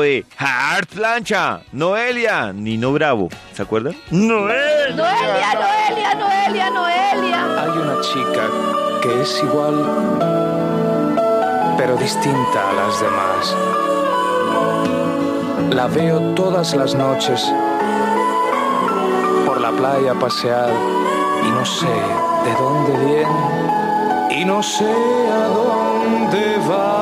de Hard Plancha, Noelia, Nino Bravo. ¿Se acuerdan? Noelia. Noelia, Noelia, Noelia, Noelia. Hay una chica que es igual, pero distinta a las demás. La veo todas las noches por la playa pasear y no sé de dónde viene y no sé a dónde va.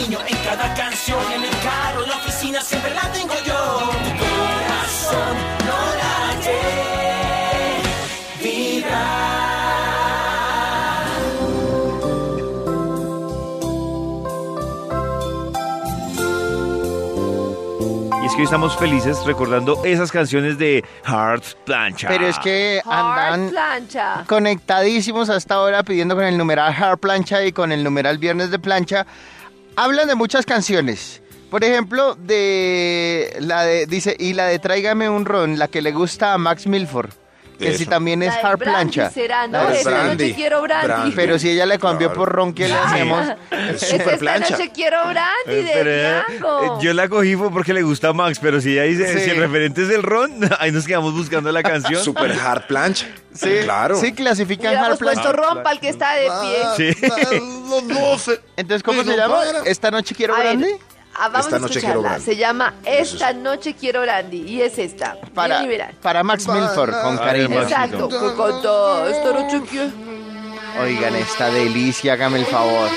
cariño en cada canción, en el carro, en la oficina, siempre la tengo yo. Tu corazón no late, vibra. Y es que hoy estamos felices recordando esas canciones de Hard Plancha. Pero es que andan plancha. conectadísimos hasta ahora pidiendo con el numeral Hard Plancha y con el numeral Viernes de Plancha. Hablan de muchas canciones. Por ejemplo, de la de, dice, y la de Tráigame un ron, la que le gusta a Max Milford, que si también es Hard Plancha. será, ¿no? de Esta brandy. noche quiero brandy. Brandy. Pero si ella le cambió Claro. por ron, ¿qué le hacemos? Es super esta noche quiero brandy Eh, de pero, eh, eh, yo la cogí fue porque le gusta a Max, pero si ella dice, Sí. si el referente es el ron, ahí nos quedamos buscando la canción. Super hard plancha. Sí, claro. Sí, clasifican Hard Plancha. puesto ron para el que está de pie. Sí. Los 12. Entonces, ¿cómo se llama? para. Esta noche quiero A ver, brandy. Ah, vamos Esta a noche quiero brandy. Se llama Eso Esta es. noche quiero brandy. Y es esta. Para, para Max Milford, con cariño. Exacto. Que cantó Esta noche quiero... Oigan, esta delicia, hágame el favor.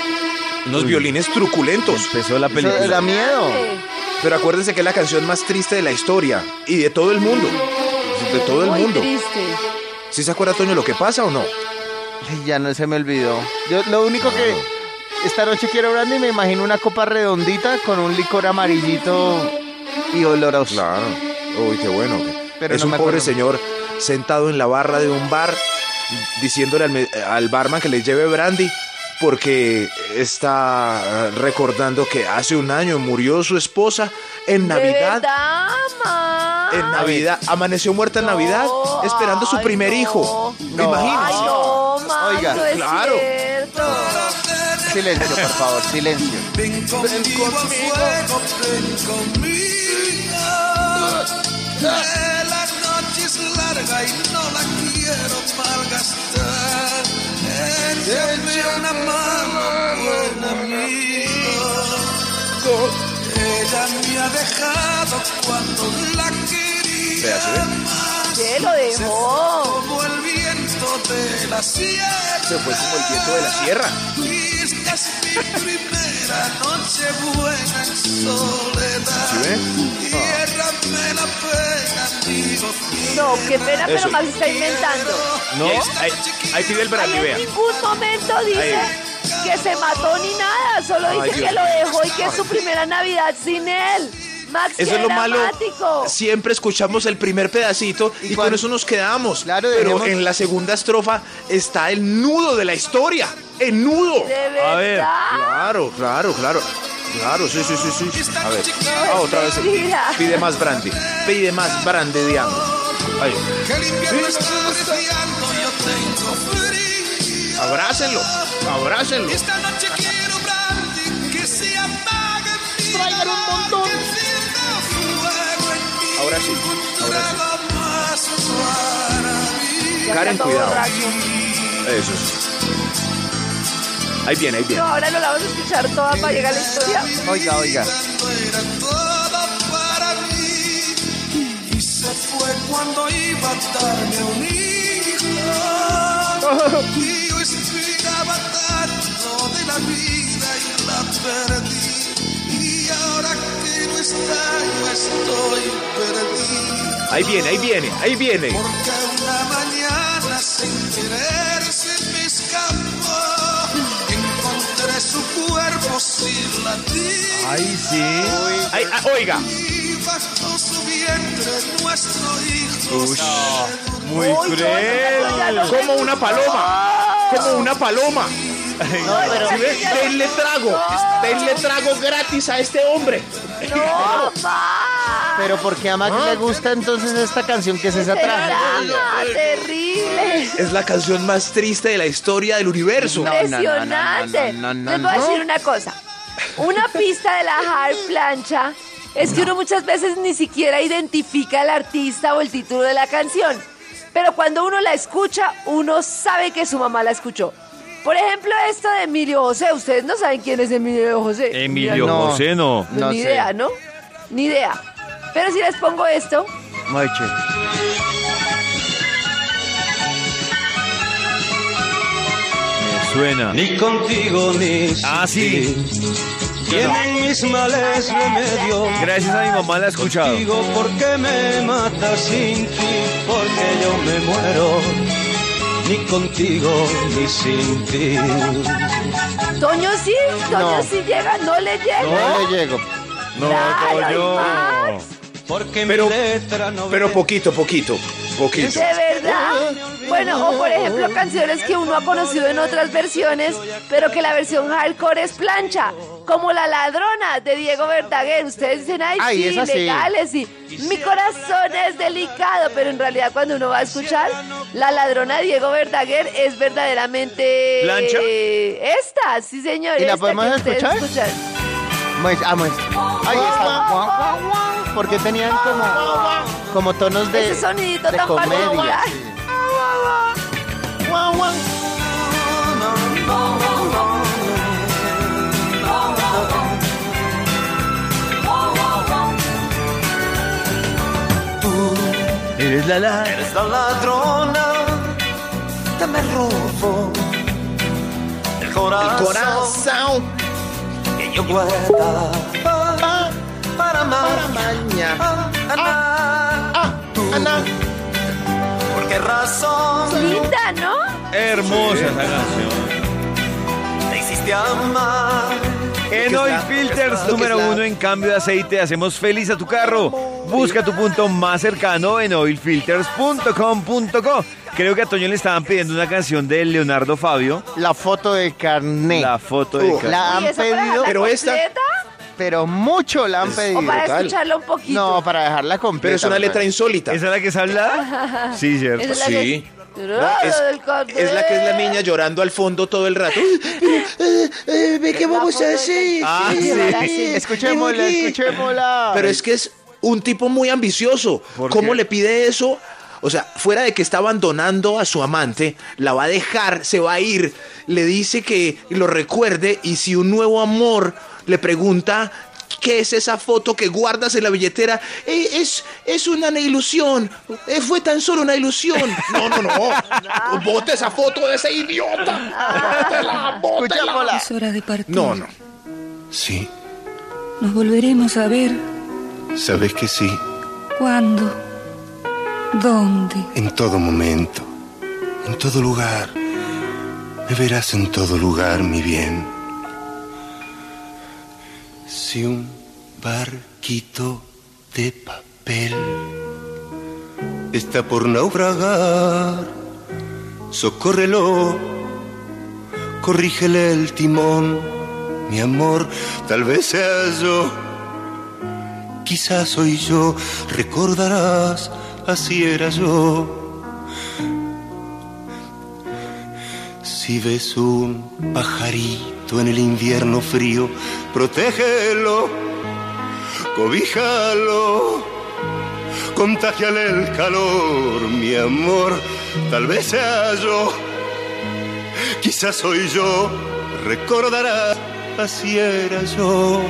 Unos violines truculentos. Empezó la Eso película. da miedo. Pero acuérdense que es la canción más triste de la historia y de todo el mundo. De todo el Muy mundo. triste. ¿Sí se acuerda, Toño, lo que pasa o no? Ay, ya no se me olvidó. Yo lo único que esta noche quiero brandy me imagino una copa redondita con un licor amarillito y oloroso. Claro. Uy, qué bueno. Pero es no un pobre señor sentado en la barra de un bar diciéndole al, me- al barman que le lleve brandy porque está recordando que hace un año murió su esposa en ¿De Navidad. verdad? En Navidad, amaneció muerta en No, Navidad, esperando su ay, primer no. hijo. No. Imagínense. Ay, no, ma, Oiga, no es claro. cierto. Silencio, por favor, silencio. Ven conmigo fuego, ven conmigo. Que la noche es larga y no la quiero malgastar. Échame una mano, buen amigo. Ella me ha dejado cuando la quería Vea, ¿sí ve? más. ¿Qué lo dejó? De la sierra. Se fue como el viento de la sierra. Es mi primera noche buena en soledad. ¿Sí ve? Ciérrame la pena, amigo. No, qué pena, pero más está inventando. No, ahí, ahí pide el brandy, Ahí en vea. ningún momento dice que se mató ni nada, solo Ay, dice Dios que lo dejó y que es su primera Navidad sin él. Max, Eso es lo malo. Siempre escuchamos el primer pedacito y, ¿Y con eso nos quedamos. Claro, Pero en la segunda estrofa está el nudo de la historia. El nudo. De verdad. A ver. Claro, claro, claro. Claro, sí, sí, sí, sí. A ver. Ah, otra vez. Pide más brandy. Pide más brandy, digamos. Ahí. Abrácenlo. Abrácenlo. Esta noche sí, ahora sí. Karen, cuidado. Eso sí. Ahí viene, ahí viene. No, ahora no la vamos a escuchar toda para llegar a la historia. Oiga, oiga. Fue cuando iba a darme un hijo. Y yo esperaba tanto de la vida y la perdí. Ahí viene, ahí viene, ahí viene. Porque una mañana sin querer se me escapó. Encontré su cuerpo sin latir. Ay, sí. Ay, ah, oiga. Y bajo su vientre nuestro hijo. Uy, muy cruel. Como una paloma. Como una paloma. No, pero ¿Sí? Denle trago. Denle trago gratis a este hombre. No, ma. Pero ¿por qué a Max le gusta entonces esta canción que es esa Este tragedia? terrible. Es la canción más triste de la historia del universo. No, no, no, Impresionante. no, no, no, Les voy a no. decir una cosa. Una pista de la hard plancha es que uno muchas veces ni siquiera identifica al artista o el título de la canción. Pero cuando uno la escucha, uno sabe que su mamá la escuchó. Por ejemplo, esto de Emilio José. Ustedes no saben quién es Emilio José. Emilio No. José, no. No, No ni sé. idea, ¿no? Ni idea. Pero si les pongo esto, Muy chévere. Me suena. Ni contigo ni Ah, sí. tienen mis males remedio. Gracias a mi mamá la he escuchado. Digo porque me matas sin ti, porque yo me muero. Ni contigo ni sin ti. Toño sí, Toño No. sí llega, no le llega. No le llego. No, Toño. Porque Pero- mi letra no Pero poquito, poquito. Poquito. ¿De verdad? Bueno, o por ejemplo canciones que uno ha conocido en otras versiones, pero que la versión hardcore es plancha, como La Ladrona de Diego Verdaguer. Ustedes dicen, ay, Ay, sí, legales, sí. Mi corazón es delicado, pero en realidad cuando uno va a escuchar, La Ladrona de Diego Verdaguer es verdaderamente... ¿Plancha? Esta, sí señor. ¿Y la esta podemos que ustedes escuchar? escuchan. Muest- ah. Ahí está. Porque tenían como, como tonos de, Ese sonidito de tan comedia. sí. Eres la la. Eres la ladrona que me robó el corazón, Corazón. Yo guarda para amar. Maña. Ah, Ana. ¿Por qué razón Linda, ¿no? Hermosa esa canción. te hiciste amar En Oil Filters, número uno en cambio de aceite, hacemos feliz a tu carro. Busca tu punto más cercano en oilfilters.com.co. Creo que a Toño le estaban pidiendo una canción de Leonardo Fabio. La foto del carnet. La foto de Uh, carro. La han ¿Y esa para pedido, pero esta- pero mucho la han pedido. ¿O para escucharla un poquito? No, para dejarla completa. Pero es una letra insólita. ¿Esa es la que se habla? Sí, cierto. Esa es la Sí. No, es, la que es la niña llorando al fondo todo el rato. ¿Qué vamos a hacer? Ah, Sí. Escuchémosla, escuchémosla. Pero es que es un tipo muy ambicioso. ¿Por ¿Cómo qué? le pide eso? O sea, fuera de que está abandonando a su amante, la va a dejar, se va a ir, le dice que lo recuerde y si un nuevo amor le pregunta qué es esa foto que guardas en la billetera, "Eh, es, es una ilusión, Eh, fue tan solo una ilusión. No, no, no, bote esa foto de ese idiota. Bótela, bótela. Es hora de partir. No, no. Sí, Nos volveremos a ver. sabes que sí, ¿Cuándo? ¿Dónde? en todo momento, en todo lugar. Me verás en todo lugar, mi bien. Si un barquito de papel está por naufragar, socórrelo, corrígele el timón, mi amor, tal vez sea yo. Quizás soy yo, recordarás, así era yo. Si ves un pajarito en el invierno frío, protégelo, cobíjalo, contagiale el calor, mi amor, tal vez sea yo, quizás soy yo, recordarás, así era yo.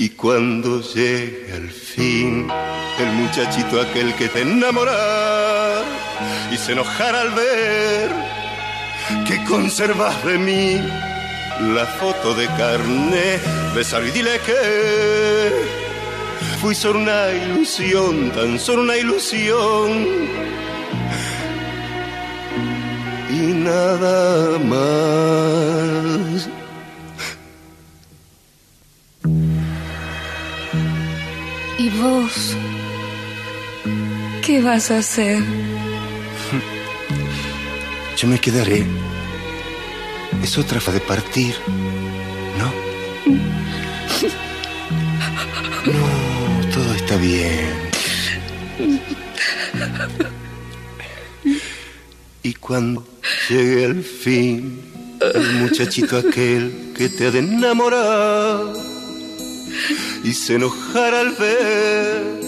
Y cuando llegue al fin el muchachito aquel que te enamorará y se enojará al ver que conservas de mí la foto de carne, besalo y dile que fui solo una ilusión, tan solo una ilusión y nada más. Vos? ¿Qué vas a hacer? Yo me quedaré. Es otra fa de partir, ¿no? No, todo está bien. Y cuando llegue el fin, el muchachito aquel que te ha de enamorar y se enojará al ver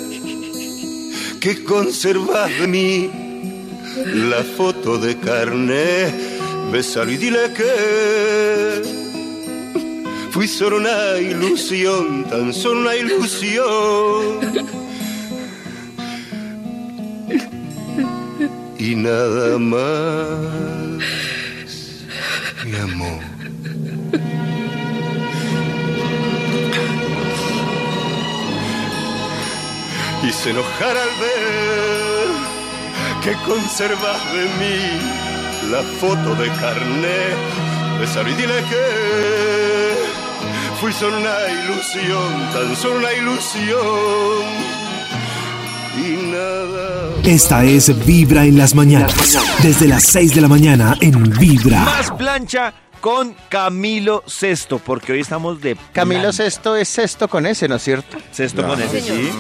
que conservas de mí la foto de carne, besalo y dile que fui solo una ilusión, tan solo una ilusión. Y nada más, mi amor. Se enojará al ver que conservas de mí la foto de carné. Besalo y dile que fui solo una ilusión, tan solo una ilusión. Y nada. Esta es Vibra en las mañanas. Desde las 6 de la mañana en Vibra. Más plancha con Camilo Sexto, porque hoy estamos de Camilo plan- Sexto es sexto con ese, ¿no es cierto? Sexto con ese, señor. sí.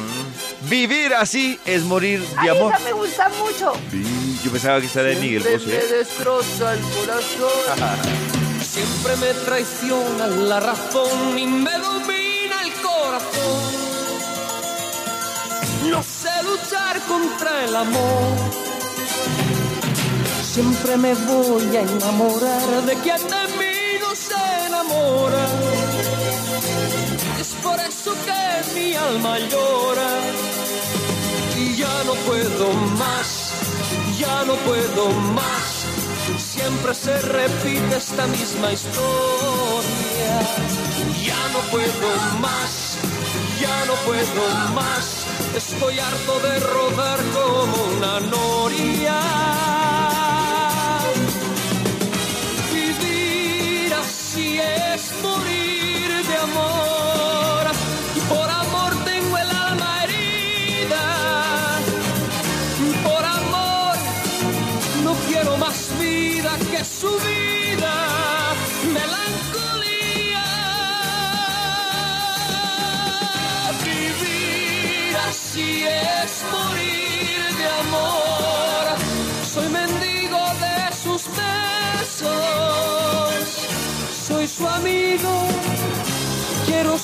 Vivir así es morir de Ay, amor. esa me gusta mucho. Sí, Yo pensaba que era de Miguel Siempre Bosé. me destroza el corazón. Siempre me traiciona la razón y me domina el corazón. No sé luchar contra el amor. Siempre me voy a enamorar de quien de mí no se enamora. Por eso que mi alma llora. Y ya no puedo más, ya no puedo más. Siempre se repite esta misma historia. Ya no puedo más, ya no puedo más. Estoy harto de rodar como una noria.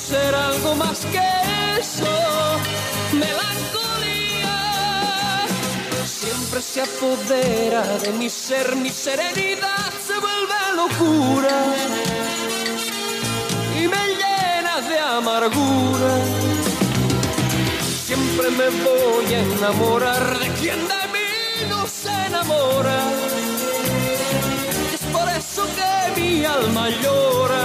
Ser algo más que eso. Melancolía siempre se apodera de mi ser. Mi serenidad se vuelve locura y me llena de amargura. Siempre me voy a enamorar de quien de mí no se enamora. Es por eso que mi alma llora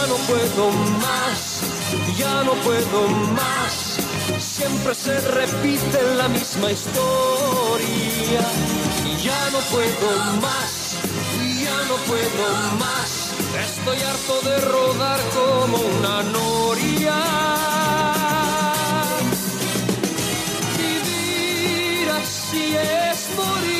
ya no puedo más, ya no puedo más. Siempre se repite la misma historia ya no puedo más, ya no puedo más. Estoy harto de rodar como una noria. Vivir así es morir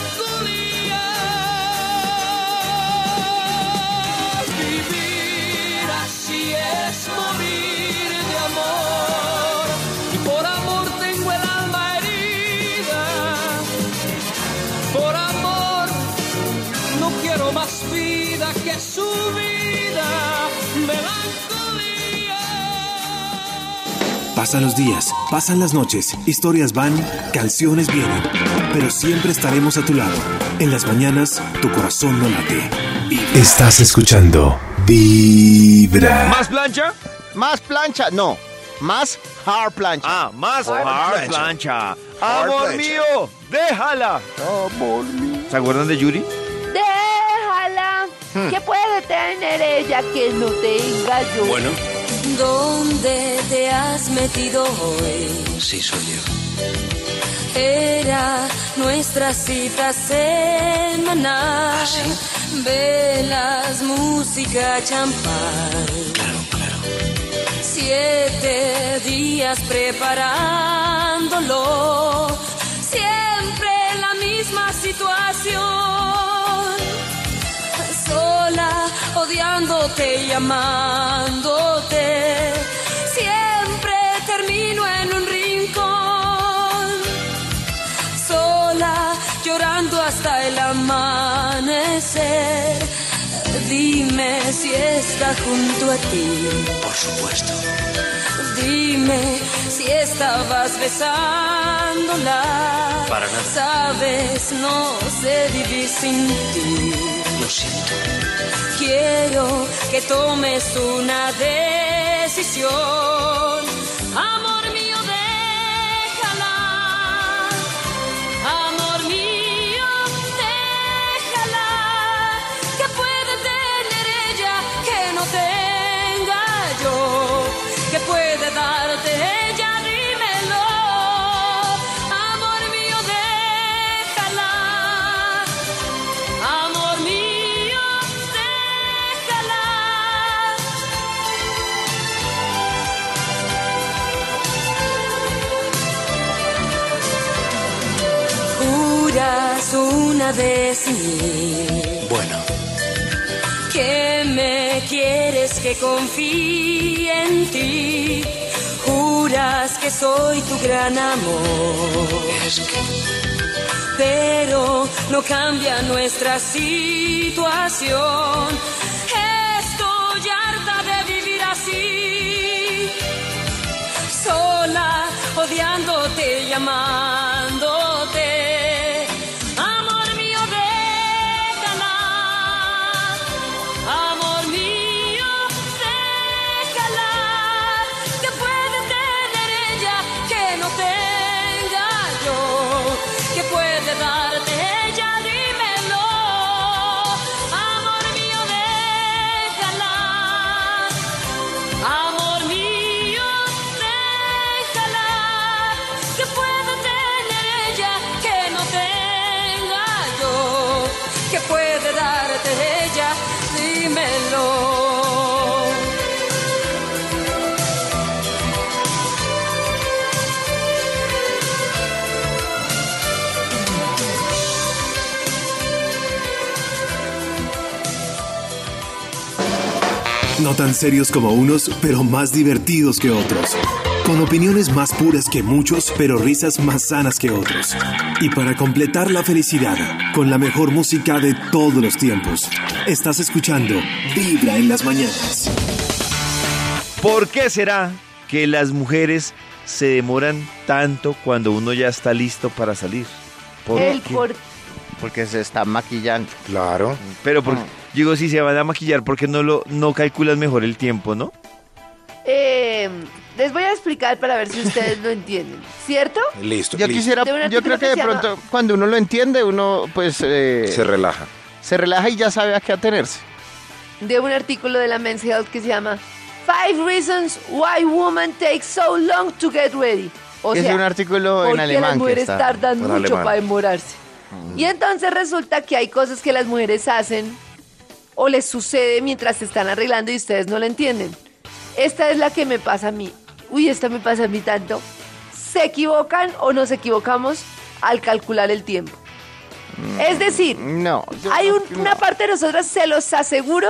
Pasan los días, pasan las noches, historias van, canciones vienen, pero siempre estaremos a tu lado. En las mañanas, tu corazón no late. Estás escuchando Vibra. ¿Más plancha? Más plancha, no. Más hard plancha. Ah, más Hard hard plancha. plancha. Amor plancha. mío, déjala. Amor mío. ¿Se acuerdan de Yuri? Déjala. Hmm. ¿Qué puede tener ella que no tenga yo? Bueno, ¿Dónde te has metido hoy? sí soy yo. Era nuestra cita semanal. Velas, música, champán. Claro, claro. Siete días preparándolo. Siempre la misma situación. Odiándote y amándote. Siempre termino en un rincón. Sola, llorando hasta el amanecer. Dime si está junto a ti. Por supuesto. Dime si estabas besándola. Para nada. Sabes, no sé vivir sin ti. Lo siento. Quiero que tomes una decisión. Amor Juras una vez mí Bueno, que me quieres que confíe en ti. Juras que soy tu gran amor. es que pero no cambia nuestra situación. Estoy harta de vivir así, sola, odiándote y No tan serios como unos, pero más divertidos que otros. Con opiniones más puras que muchos, pero risas más sanas que otros. Y para completar la felicidad, con la mejor música de todos los tiempos. Estás escuchando Vibra en las mañanas. ¿Por qué será que las mujeres se demoran tanto cuando uno ya está listo para salir? ¿Por El qué? por- Porque se está maquillando. Claro. Pero por- digo, si se van a maquillar, ¿por qué no, lo, no calculas mejor el tiempo, no? Eh, les voy a explicar para ver si ustedes lo entienden, ¿cierto? Listo. Yo listo. quisiera, yo creo que que de pronto cuando uno lo entiende, uno pues eh, Se relaja. se relaja y ya sabe a qué atenerse. De un artículo de la Men's Health que se llama Five Reasons Why Women Take So Long to Get Ready. O es sea, un artículo en ¿por qué alemán las que mujeres está. tardan en mucho alemán. para demorarse? Y entonces resulta que hay cosas que las mujeres hacen o les sucede mientras se están arreglando y ustedes no la entienden. Esta es la que me pasa a mí. Uy, esta me pasa a mí tanto. Se equivocan o nos equivocamos al calcular el tiempo. Es decir, No. hay un- una parte de nosotras, se los aseguro,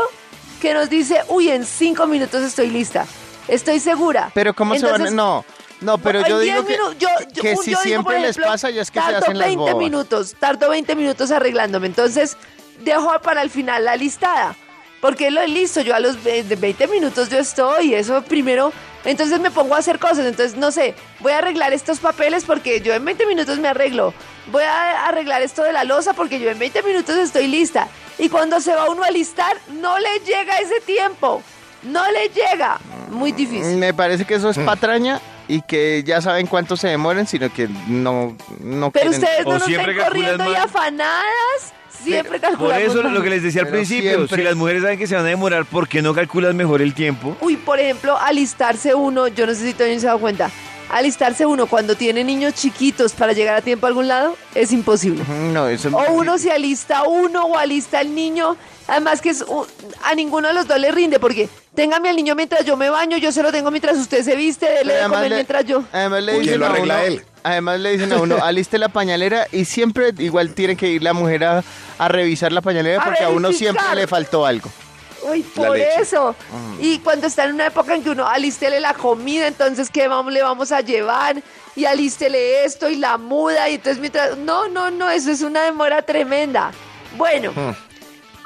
que nos dice, uy, en cinco minutos estoy lista. Estoy segura. Pero cómo se van Entonces. No, no, pero yo 10 digo que, yo- yo- que un- si yo digo, siempre les pasa ya es que se hacen las 20 bobas. minutos, tardo 20 minutos arreglándome. Entonces, dejo para el final la listada. Porque lo listo, yo a los ve- de 20 minutos yo estoy, eso primero, entonces me pongo a hacer cosas, entonces no sé, voy a arreglar estos papeles porque yo en 20 minutos me arreglo, voy a arreglar esto de la losa porque yo en 20 minutos estoy lista. Y cuando se va uno a listar, no le llega ese tiempo, no le llega, muy difícil. Me parece que eso Mm. es patraña y que ya saben cuánto se demoren, sino que no, no Pero quieren... ustedes no O nos ven corriendo y mal. afanadas, siempre Por calculamos eso mal. lo que les decía al Pero principio, siempre- si las mujeres saben que se van a demorar, ¿por qué no calculas mejor el tiempo? Uy, por ejemplo, alistarse uno, yo no sé si Toño se ha dado cuenta, alistarse uno cuando tiene niños chiquitos para llegar a tiempo a algún lado es imposible. No, eso es O uno se alista uno o alista el niño, además que es u- a ninguno de los dos le rinde porque téngame al niño mientras yo me baño, yo se lo tengo mientras usted se viste, dele de comer le- mientras yo. Además le dicen ¿quién lo a uno, él? además le dicen a uno, aliste la pañalera y siempre igual tiene que ir la mujer a, a revisar la pañalera A porque a uno siempre le faltó algo. Uy, por eso. Y cuando está en una época en que uno alístele la comida, entonces ¿qué vamos, le vamos a llevar? Y alístele esto y la muda. Y entonces mientras... No, no, no, eso es una demora tremenda. Bueno,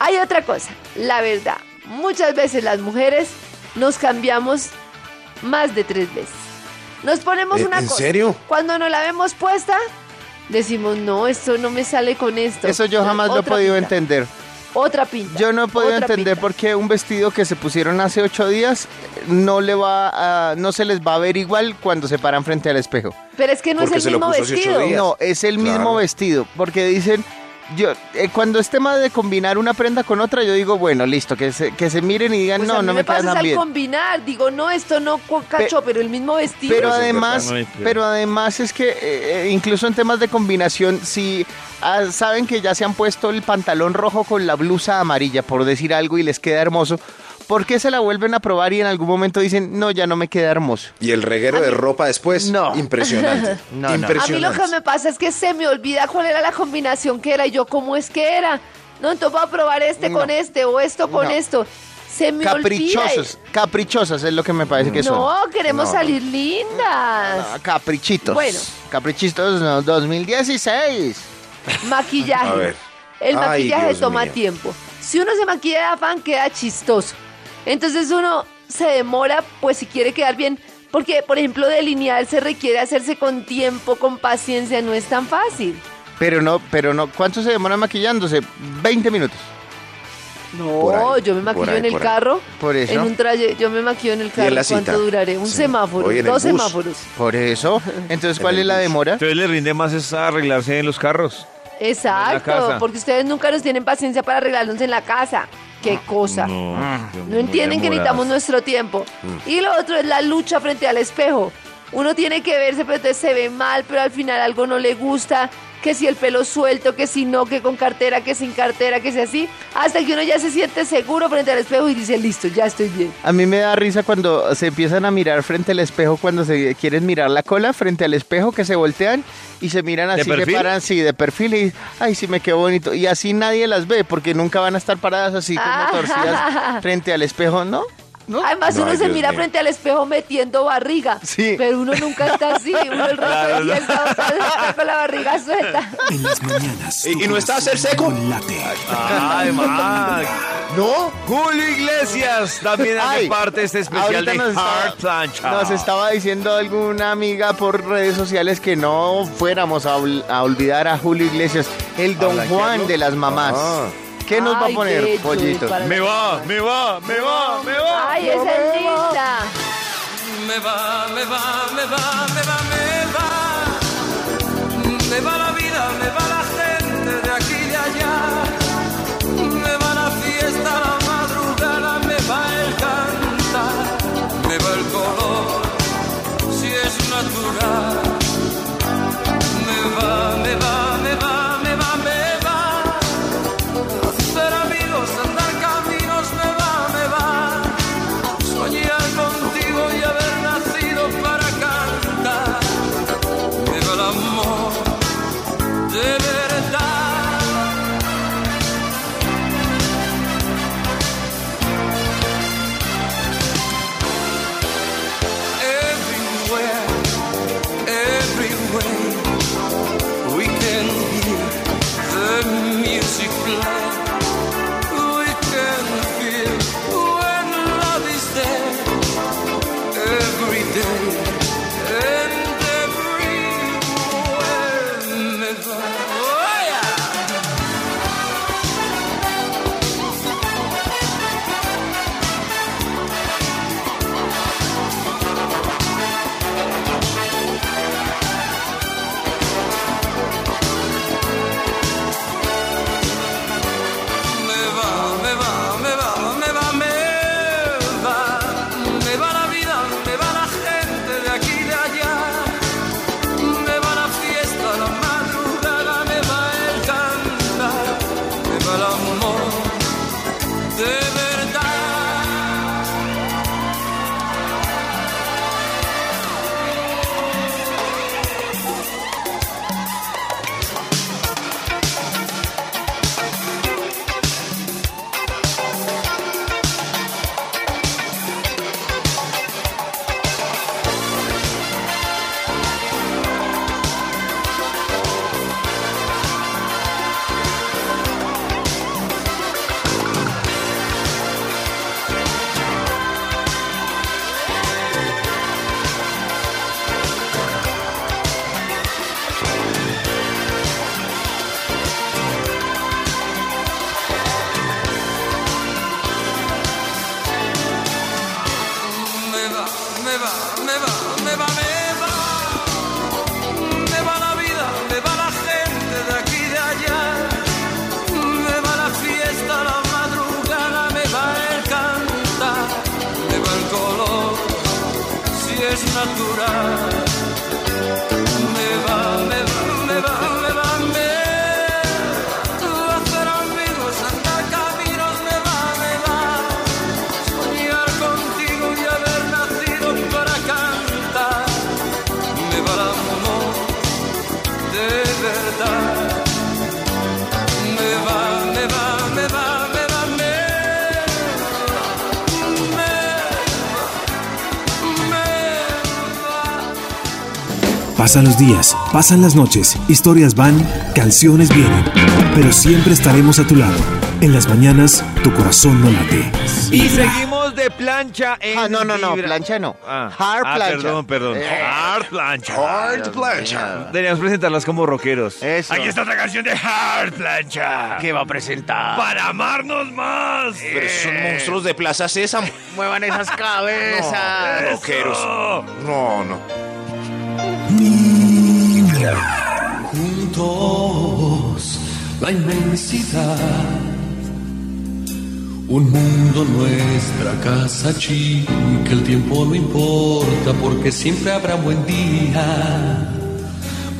hay otra cosa. La verdad, muchas veces las mujeres nos cambiamos más de tres veces. Nos ponemos ¿En- una en cosa. serio? Cuando nos la vemos puesta, decimos, no, esto no me sale con esto. Eso yo jamás lo he podido pinta, entender. Otra pinta. Yo no he podido otra entender pinta. por qué un vestido que se pusieron hace ocho días no le va a, no se les va a ver igual cuando se paran frente al espejo. Pero es que no Porque es se el lo mismo puso hace ocho vestido. días. No, es el mismo Claro. vestido, porque dicen, yo eh, cuando es tema de combinar una prenda con otra, yo digo, bueno, listo, que se, que se miren y digan, Pues no, a mí no me me pasa tan al bien. combinar, digo, no, esto no cachó, pero el mismo vestido. Pero además, pero además es que eh, eh, incluso en temas de combinación, si ah, saben que ya se han puesto el pantalón rojo con la blusa amarilla, por decir algo, y les queda hermoso, ¿por qué se la vuelven a probar y en algún momento dicen, no, ya no me queda hermoso? Y el reguero de ropa después, No. impresionante. No, no. a mí impresionante. lo que me pasa es que se me olvida cuál era la combinación que era y yo cómo es que era. No, entonces voy a probar este No. con este o esto con No. esto. Se me Caprichosos, caprichosas es lo que me parece que olvida. son. No, queremos No. salir lindas. Caprichitos. Bueno. Caprichitos no, 2016. Maquillaje. A ver. El maquillaje toma mío. tiempo. Si uno se maquilla de afán, queda chistoso. Entonces uno se demora, pues si quiere quedar bien. Porque, por ejemplo, delinear se requiere hacerse con tiempo, con paciencia, no es tan fácil. Pero no, pero no, ¿cuánto se demora maquillándose? 20 minutos. No, ahí, yo me maquillo ahí, en el carro. Por eso. En un traje, yo me maquillo en el carro. la ¿Cuánto duraré? Un Sí. semáforo, en dos semáforos. Por eso. Entonces, ¿cuál En es la demora? Entonces le rinde más es arreglarse en los carros. Exacto, casa. porque ustedes nunca nos tienen paciencia para arreglarnos en la casa. Qué cosa. No, No, entienden que necesitamos nuestro tiempo. Y lo otro es la lucha frente al espejo. Uno tiene que verse, pero entonces se ve mal, pero al final algo no le gusta. Que si el pelo suelto, que si no, que con cartera, que sin cartera, que si así. Hasta que uno ya se siente seguro frente al espejo y dice, listo, ya estoy bien. A mí me da risa cuando se empiezan a mirar frente al espejo, cuando se quieren mirar la cola frente al espejo, que se voltean y se miran ¿De así, se perfil? paran así de perfil y, ay, sí me quedó bonito. Y así nadie las ve, porque nunca van a estar paradas así como Ah. torcidas frente al espejo, ¿no? ¿No? Además, No, uno ay, se Dios mira mío. frente al espejo metiendo barriga. Sí. Pero uno nunca está así. Uno el resto Claro, del día no. está, con la barriga suelta. En las mañanas. ¿Y- no está a hacer seco? Late. Ay, Max. ¿No? Julio Iglesias también hace Ay, parte de este especial de nos estaba- Plancha. Nos estaba diciendo alguna amiga por redes sociales que no fuéramos a, ol- a olvidar a Julio Iglesias, el Don? Juan de las mamás. Ah. ¿Qué nos va a Ay, poner, pollito? Me va, me va, me va, me va. Ay, esa es linda. Me va, me va, me va, me va, me va. Pasan los días, pasan las noches, historias van, canciones vienen, pero siempre estaremos a tu lado. En las mañanas, tu corazón no late. Y seguimos de plancha en Ah, no, no, no, Vibra. plancha no. Ah, Hard ah, plancha. perdón, perdón. Eh. Hard plancha. Hard plancha. Deberíamos presentarlas como rockeros. Eso. Aquí está otra canción de Hard plancha. ¿Qué va a presentar? Para amarnos más. Pero son monstruos de Plaza Sésamo. Muevan esas cabezas. Rockeros. No, no. Juntos la inmensidad. Un mundo nuestra casa chica, el tiempo no importa porque siempre habrá buen día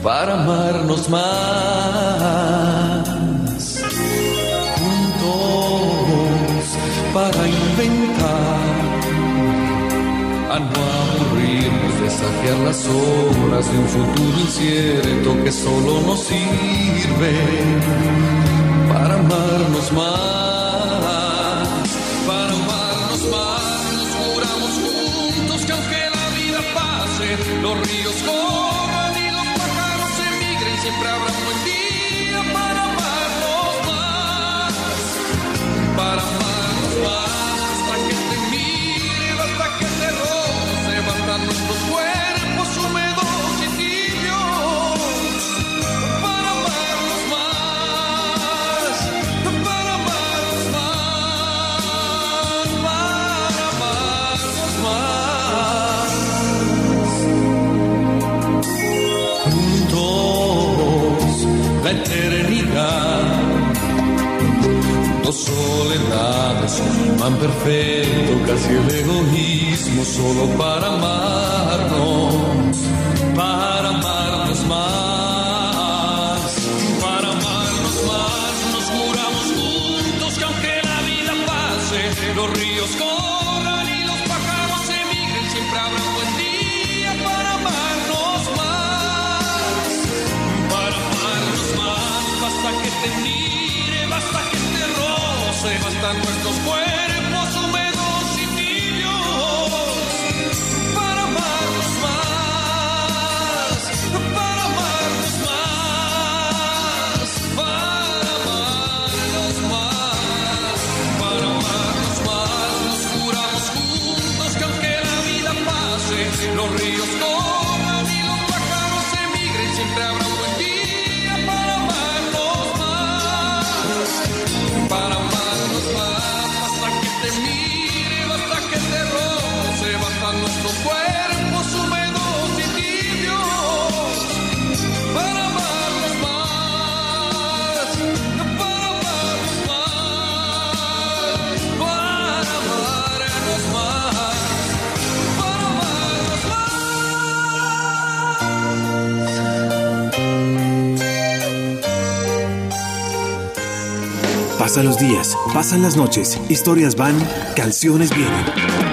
para amarnos más. Juntos para inventar a presagiar las horas de un futuro incierto que solo nos sirve para amarnos más, para amarnos más. Nos juramos juntos que aunque la vida pase, los ríos corran y los pájaros emigren, siempre habrá soledades, man perfecto, casi el egoísmo, solo para amarnos, para amarnos más, para amarnos más. Nos juramos juntos que aunque la vida pase, los ríos corran y los pájaros emigren, siempre habrá un buen día para amarnos más, para amarnos más. Basta que te roce, bastan nuestros Pasan los días, pasan las noches, historias van, canciones vienen,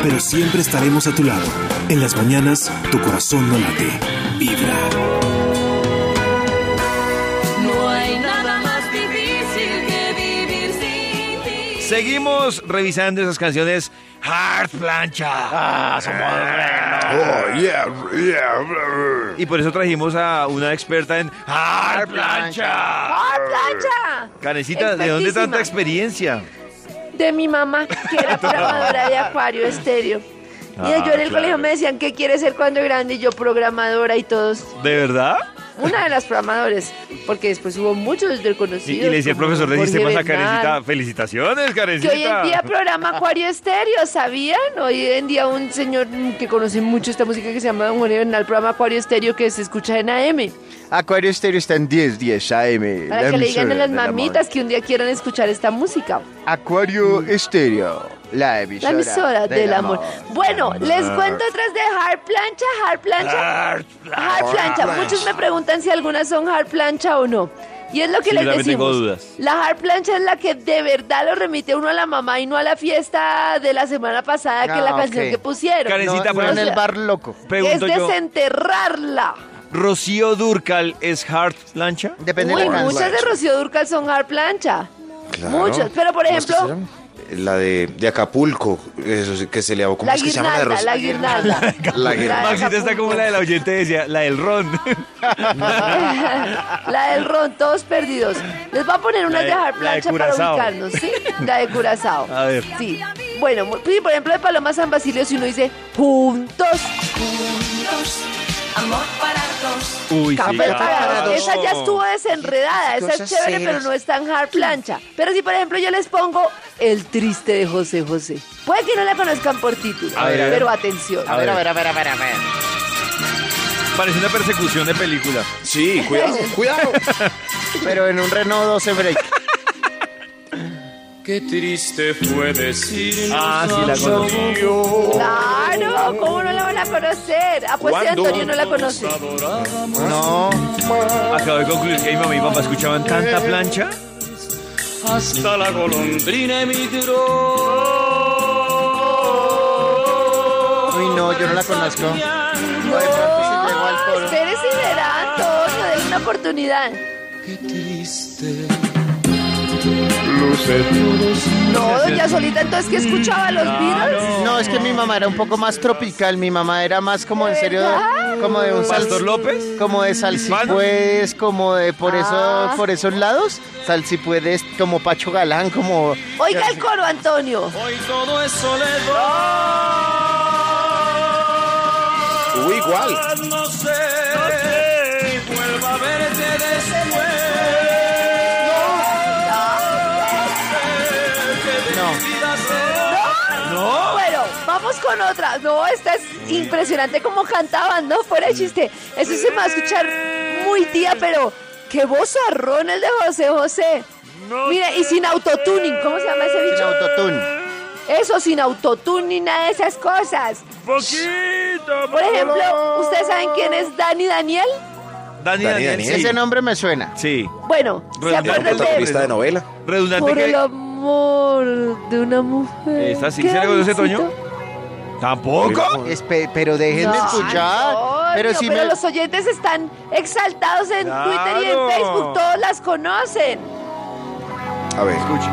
pero siempre estaremos a tu lado. En las mañanas, tu corazón no late, vibra. No hay nada más difícil que vivir sin ti. Seguimos revisando esas canciones Hard Plancha. Ah, somos Oh, yeah, yeah. Y por eso trajimos a una experta en Hard Plancha. ¡Ah, plancha! Canecita, ¿de dónde tanta experiencia? De mi mamá, que era programadora de Acuario Estéreo. Y Ah, yo en el claro. colegio me decían, ¿qué quiere ser cuando grande? Y yo programadora y todos. ¿De verdad? Una de las programadores, porque después hubo muchos Y, reconocidos. y le decía el profesor de sistemas a Karencita, felicitaciones, Que Karencita. hoy en día programa Acuario Estéreo, ¿sabían? Hoy en día un señor mm, que conoce mucho esta música que se llama Don Jorge Bernal, programa Acuario Estéreo que se escucha en AM. Acuario Estéreo está en 10, 10 AM. Para que le digan a las mamitas que un día quieran escuchar esta música. Acuario Estéreo, la emisora, La emisora del, amor. Bueno, les cuento otras de hard plancha, hard plancha. Hard Hard plancha. Muchos me preguntan si algunas son hard plancha o no. Y es lo que Sí, les yo también tengo decimos. dudas. La hard plancha es la que de verdad lo remite uno a la mamá y no a la fiesta de la semana pasada, que es la Ah, canción que pusieron. Karencita, No, en O el bar loco. Pregunto es yo, desenterrarla. ¿Rocío Durcal es Hard Plancha? Depende Uy, de la canción. muchas de Rocío Durcal son hard plancha. Claro. Muchas. Pero por ¿Cómo es que ejemplo? La de, de Acapulco, eso que se le ¿Cómo la es que se llama la de Rosa? la guirnalda. La La guirnalda. Maxita está como la de la oyente decía, la del ron. la del ron, todos perdidos. Les voy a poner una La de- de plancha para ubicarnos, ¿sí? La de Curazao. A ver. Sí. Bueno, por ejemplo, de Paloma San Basilio, si uno dice juntos, Juntos, amor para dos. Uy, café sí. para claro. dos. Esa ya estuvo desenredada, esa es chévere, serias. pero no es tan hard plancha. Pero si, por ejemplo, yo les pongo El triste de José José. Puede que no la conozcan por título, A ver, a ver. pero atención. A ver, a ver, a ver, a ver, a ver. Parece una persecución de película. Sí, cuidado, cuidado. Pero en un Renault 12 break. Qué triste fue decir. Ah, sí, la conocí. Claro, ¿cómo no la van a conocer? Ah, pues. Antonio no la conoce. No. Acabo de concluir que mi mamá y mi papá escuchaban tanta plancha. Hasta la golondrina emigró. Uy, no, yo no la conozco. No, espere si verá, denle una oportunidad. Qué triste No, doña Solita, entonces, ¿qué escuchaba los Beatles? No, es que mi mamá era un poco más tropical. Mi mamá era más como en serio, como de un ¿Pastor sal- López? como de sal si ¿Hispano? puedes, como de por eso, Ah. por esos lados, sal si puedes, como Pacho Galán, como Oiga el coro, Antonio. Hoy todo es soledad. Uy, igual. No sé, vamos con otra. No, esta es impresionante como cantaban, ¿no? Fuera de chiste. Eso se me va a escuchar muy tía, pero qué vozarrón el de José José. Mira, y sin autotuning, ¿cómo se llama ese sin bicho? autotune. Eso, sin autotune ni nada de esas cosas. Poquito. Por ejemplo, ¿ustedes saben quién es Dani Daniel? Dani, Dani Daniel. Daniel. sí. Ese nombre me suena. Sí. Bueno, ¿se Redundante. acuerdan de de novela. Redundante Por el que... amor de una mujer? ¿Esta sí ¿Qué se la conoce? Toño? ¿Tampoco? Espe- pero déjenme No, escuchar. Antonio, pero si me los oyentes están exaltados en Claro. Twitter y en Facebook, todos las conocen. A ver. Escuche.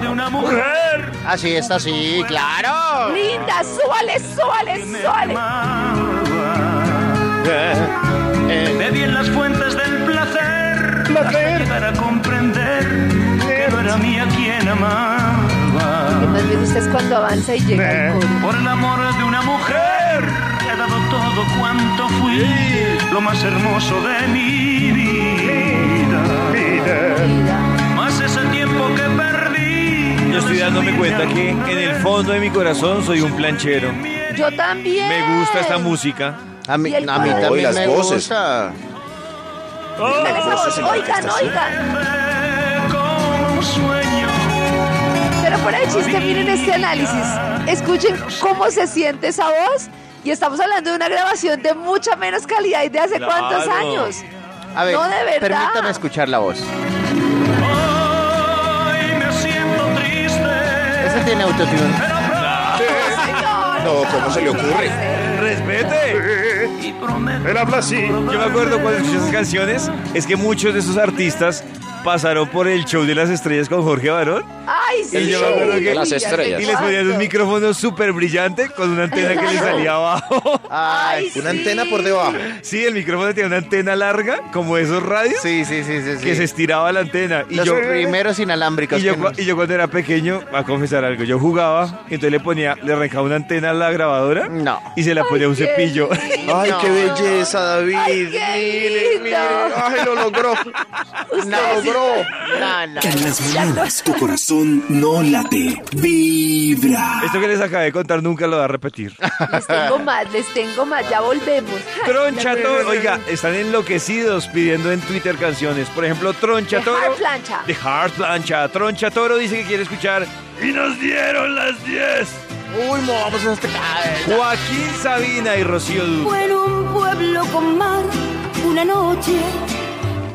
de una mujer. así está así, claro. Linda, súbale, súbale, súbale. Bebí en las fuentes del placer, hasta llegar a comprender que no era mía quien amaba. Más bien usted es cuando avanza y llega el coro. Por el amor de una mujer he dado todo cuanto fui, lo más hermoso de mi vida. Vida. Más ese tiempo que perdí. Yo estoy dándome cuenta que en el fondo de mi corazón soy un planchero. Yo también. Me gusta esta música. A mí, a mí también las me voces. gusta. Oigan, oigan. Pero fuera de chiste, miren este análisis. Escuchen cómo se siente esa voz. Y estamos hablando de una grabación de mucha menos calidad y de hace Claro. cuántos años. A ver, No, de verdad. permítame escuchar la voz. Hoy me siento triste. Ese tiene autotune. Señor. No, ¿cómo se le ocurre? ¡Respete! Él habla así. Yo me acuerdo cuando escuché esas canciones, es que muchos de esos artistas pasaron por el show de las estrellas con Jorge Barón Ay, sí. El Las estrellas. y les ponían un micrófono súper brillante con una antena que le salía abajo. Ay, Una sí. antena por debajo. Sí, el micrófono tenía una antena larga, como esos radios, sí, sí, sí, sí. sí. que se estiraba la antena. Y Los yo, primeros inalámbricos. y, yo, que cua- nos- y yo cuando era pequeño, a confesar algo, yo jugaba, entonces le ponía, le arrancaba una antena a la grabadora No. y se la ponía un qué cepillo. lindo. Ay, qué belleza, David. Ay, qué Miren, miren. lindo. Ay, lo logró. Lo logró. No, no. Que en las mañanas tu corazón no late, vibra. Esto que les acabé de contar nunca lo va a repetir. Les tengo más, les tengo más. Ya volvemos. Troncha Toro, oiga, están enloquecidos pidiendo en Twitter canciones. Por ejemplo, Troncha De Toro. Hard Plancha. De Hard Plancha. Troncha Toro dice que quiere escuchar. Y nos dieron las 10. Uy, movamos este cabeza. Joaquín Sabina y Rocío Duro. Fue en un pueblo con mar una noche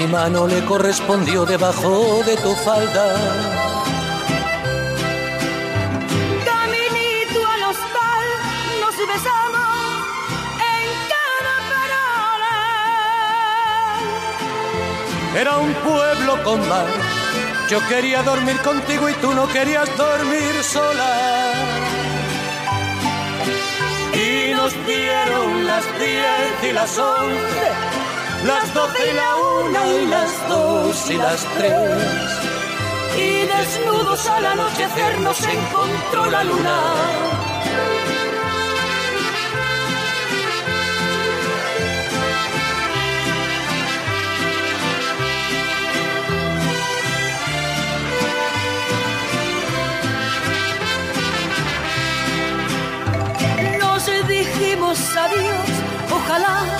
Mi mano le correspondió debajo de tu falda. Caminito al hostal, nos besamos en cada parada. Era un pueblo con mar. Yo quería dormir contigo y tú no querías dormir sola. Y nos dieron las diez y las once las doce la una y las dos y las tres. Y desnudos al anochecer nos encontró la luna. Nos dijimos adiós, ojalá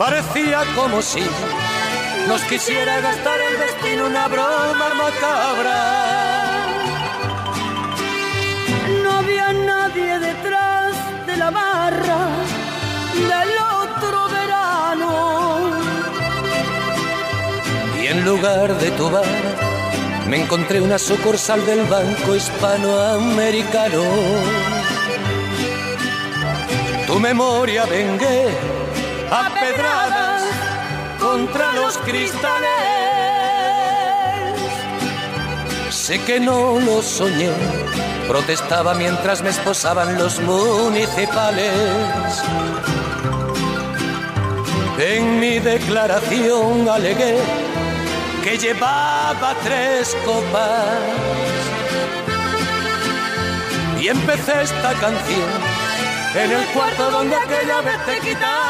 Parecía como si nos quisiera gastar el destino una broma macabra. No había nadie detrás de la barra del otro verano. Y en lugar de tu bar, me encontré una sucursal del Banco Hispanoamericano. Tu memoria vengué a pedradas contra los cristales. Sé que no lo soñé, protestaba mientras me esposaban los municipales. En mi declaración alegué que llevaba tres copas y empecé esta canción en el cuarto donde aquella vez te quitaba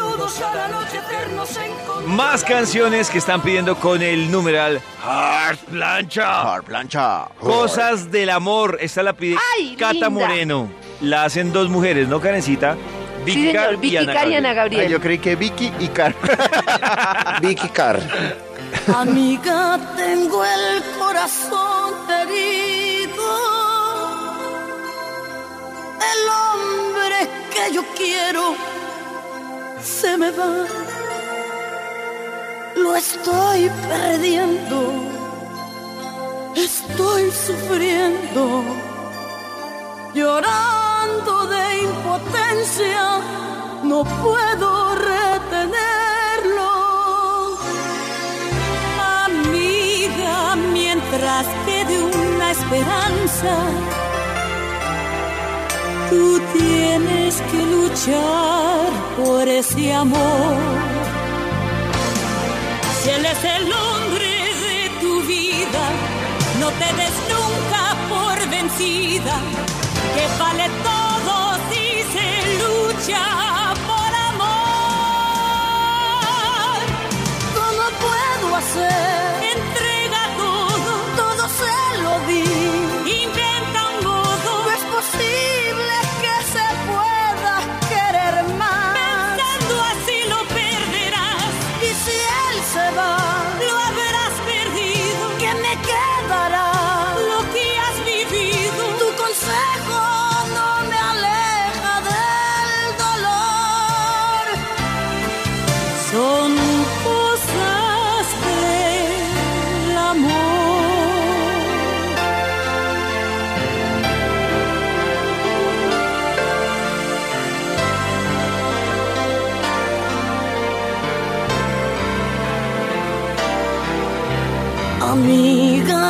al anochecer nos encontró Más canciones que están pidiendo con el numeral Hard Plancha. Hard plancha. Cosas del amor. Esta la pide Ay, Cata linda. Moreno. La hacen dos mujeres, ¿no, Karencita? Sí, Car señor, Vicky Car y Ana Ay, Gabriel. yo creí que Vicky y Car. Vicky Carr. Amiga, tengo el corazón herido. El hombre que yo quiero se me va. Lo estoy perdiendo. Estoy sufriendo. Llorando de impotencia. No puedo retenerlo. Amiga, mientras quede una esperanza, tú tienes que luchar por ese amor. Si él es el hombre de tu vida, no te des nunca por vencida, que vale todo si se lucha por amor. ¿Cómo puedo hacer?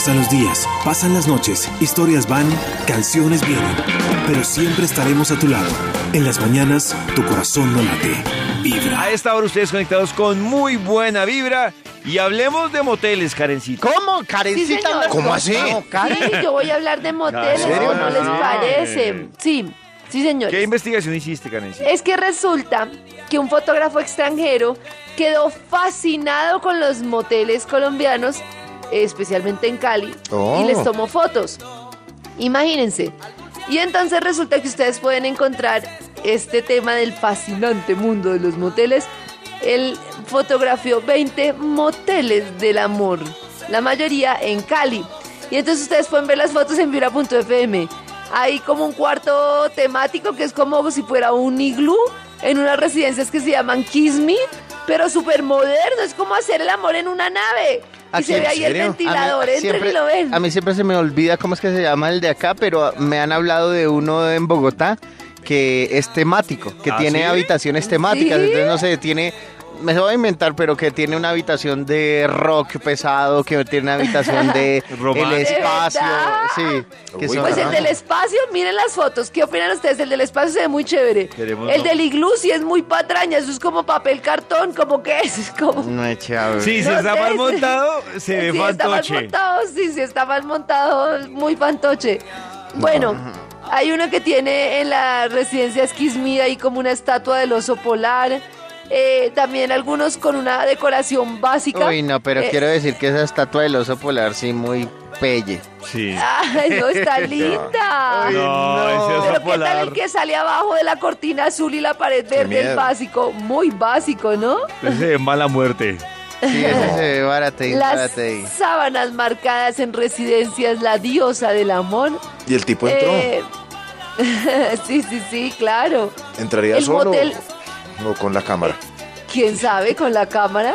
Pasan los días, pasan las noches, historias van, canciones vienen, pero siempre estaremos a tu lado. En las mañanas, tu corazón no late, vibra. A esta hora ustedes conectados con muy buena vibra y hablemos de moteles, Karencita. ¿Cómo? Karencita. no- ¿Cómo así? No, Karen. Sí, yo voy a hablar de moteles. ¿cómo les No. parece? Sí, sí, señores. ¿Qué investigación hiciste, Karencita? Es que resulta que un fotógrafo extranjero quedó fascinado con los moteles colombianos, especialmente en Cali, Oh. y les tomó fotos. Imagínense. Y entonces resulta que ustedes pueden encontrar este tema del fascinante mundo de los moteles. Él fotografió 20 moteles del amor, la mayoría en Cali. Y entonces ustedes pueden ver las fotos en vibra.fm. Hay como un cuarto temático que es como si fuera un iglú en unas residencias que se llaman Kiss Me, pero súper moderno. Es como hacer el amor en una nave. Y se ¿en ve ahí el serio? ventilador, A mí entren y lo ven. a mí siempre se me olvida cómo es que se llama el de acá, pero me han hablado de uno en Bogotá que es temático, que ¿Ah, tiene sí? habitaciones temáticas. ¿Sí? Entonces, no sé, tiene. Me voy a inventar, pero que tiene una habitación de rock pesado, que tiene una habitación de el espacio. Sí, que Uy, son- Pues el del espacio, miren las fotos. ¿Qué opinan ustedes? El del espacio se ve muy chévere. Queremos el no. del iglú sí es muy patraña. Eso es como papel cartón, como que es. es como... No es chévere. Sí, si No está mal sí. montado, se ve Sí, está mal fantoche. montado, sí, sí, está mal montado, muy fantoche. Bueno, hay uno que tiene en la residencia Esquismida ahí como una estatua del oso polar. Eh, también algunos con una decoración básica. Uy, no, pero Eh, quiero decir que esa estatua del oso polar sí muy pelle. Sí. Ay, no, está linda. No, ese oso Pero qué tal el que sale abajo de la cortina azul y la pared verde, el básico, muy básico, ¿no? Ese se ve mala muerte. Sí, ese se ve barateí, Las sábanas marcadas en residencias, la diosa del amor. Y el tipo entró. Eh, sí, sí, sí, claro. ¿Entraría el solo motel- o con la cámara? ¿Quién sabe con la cámara?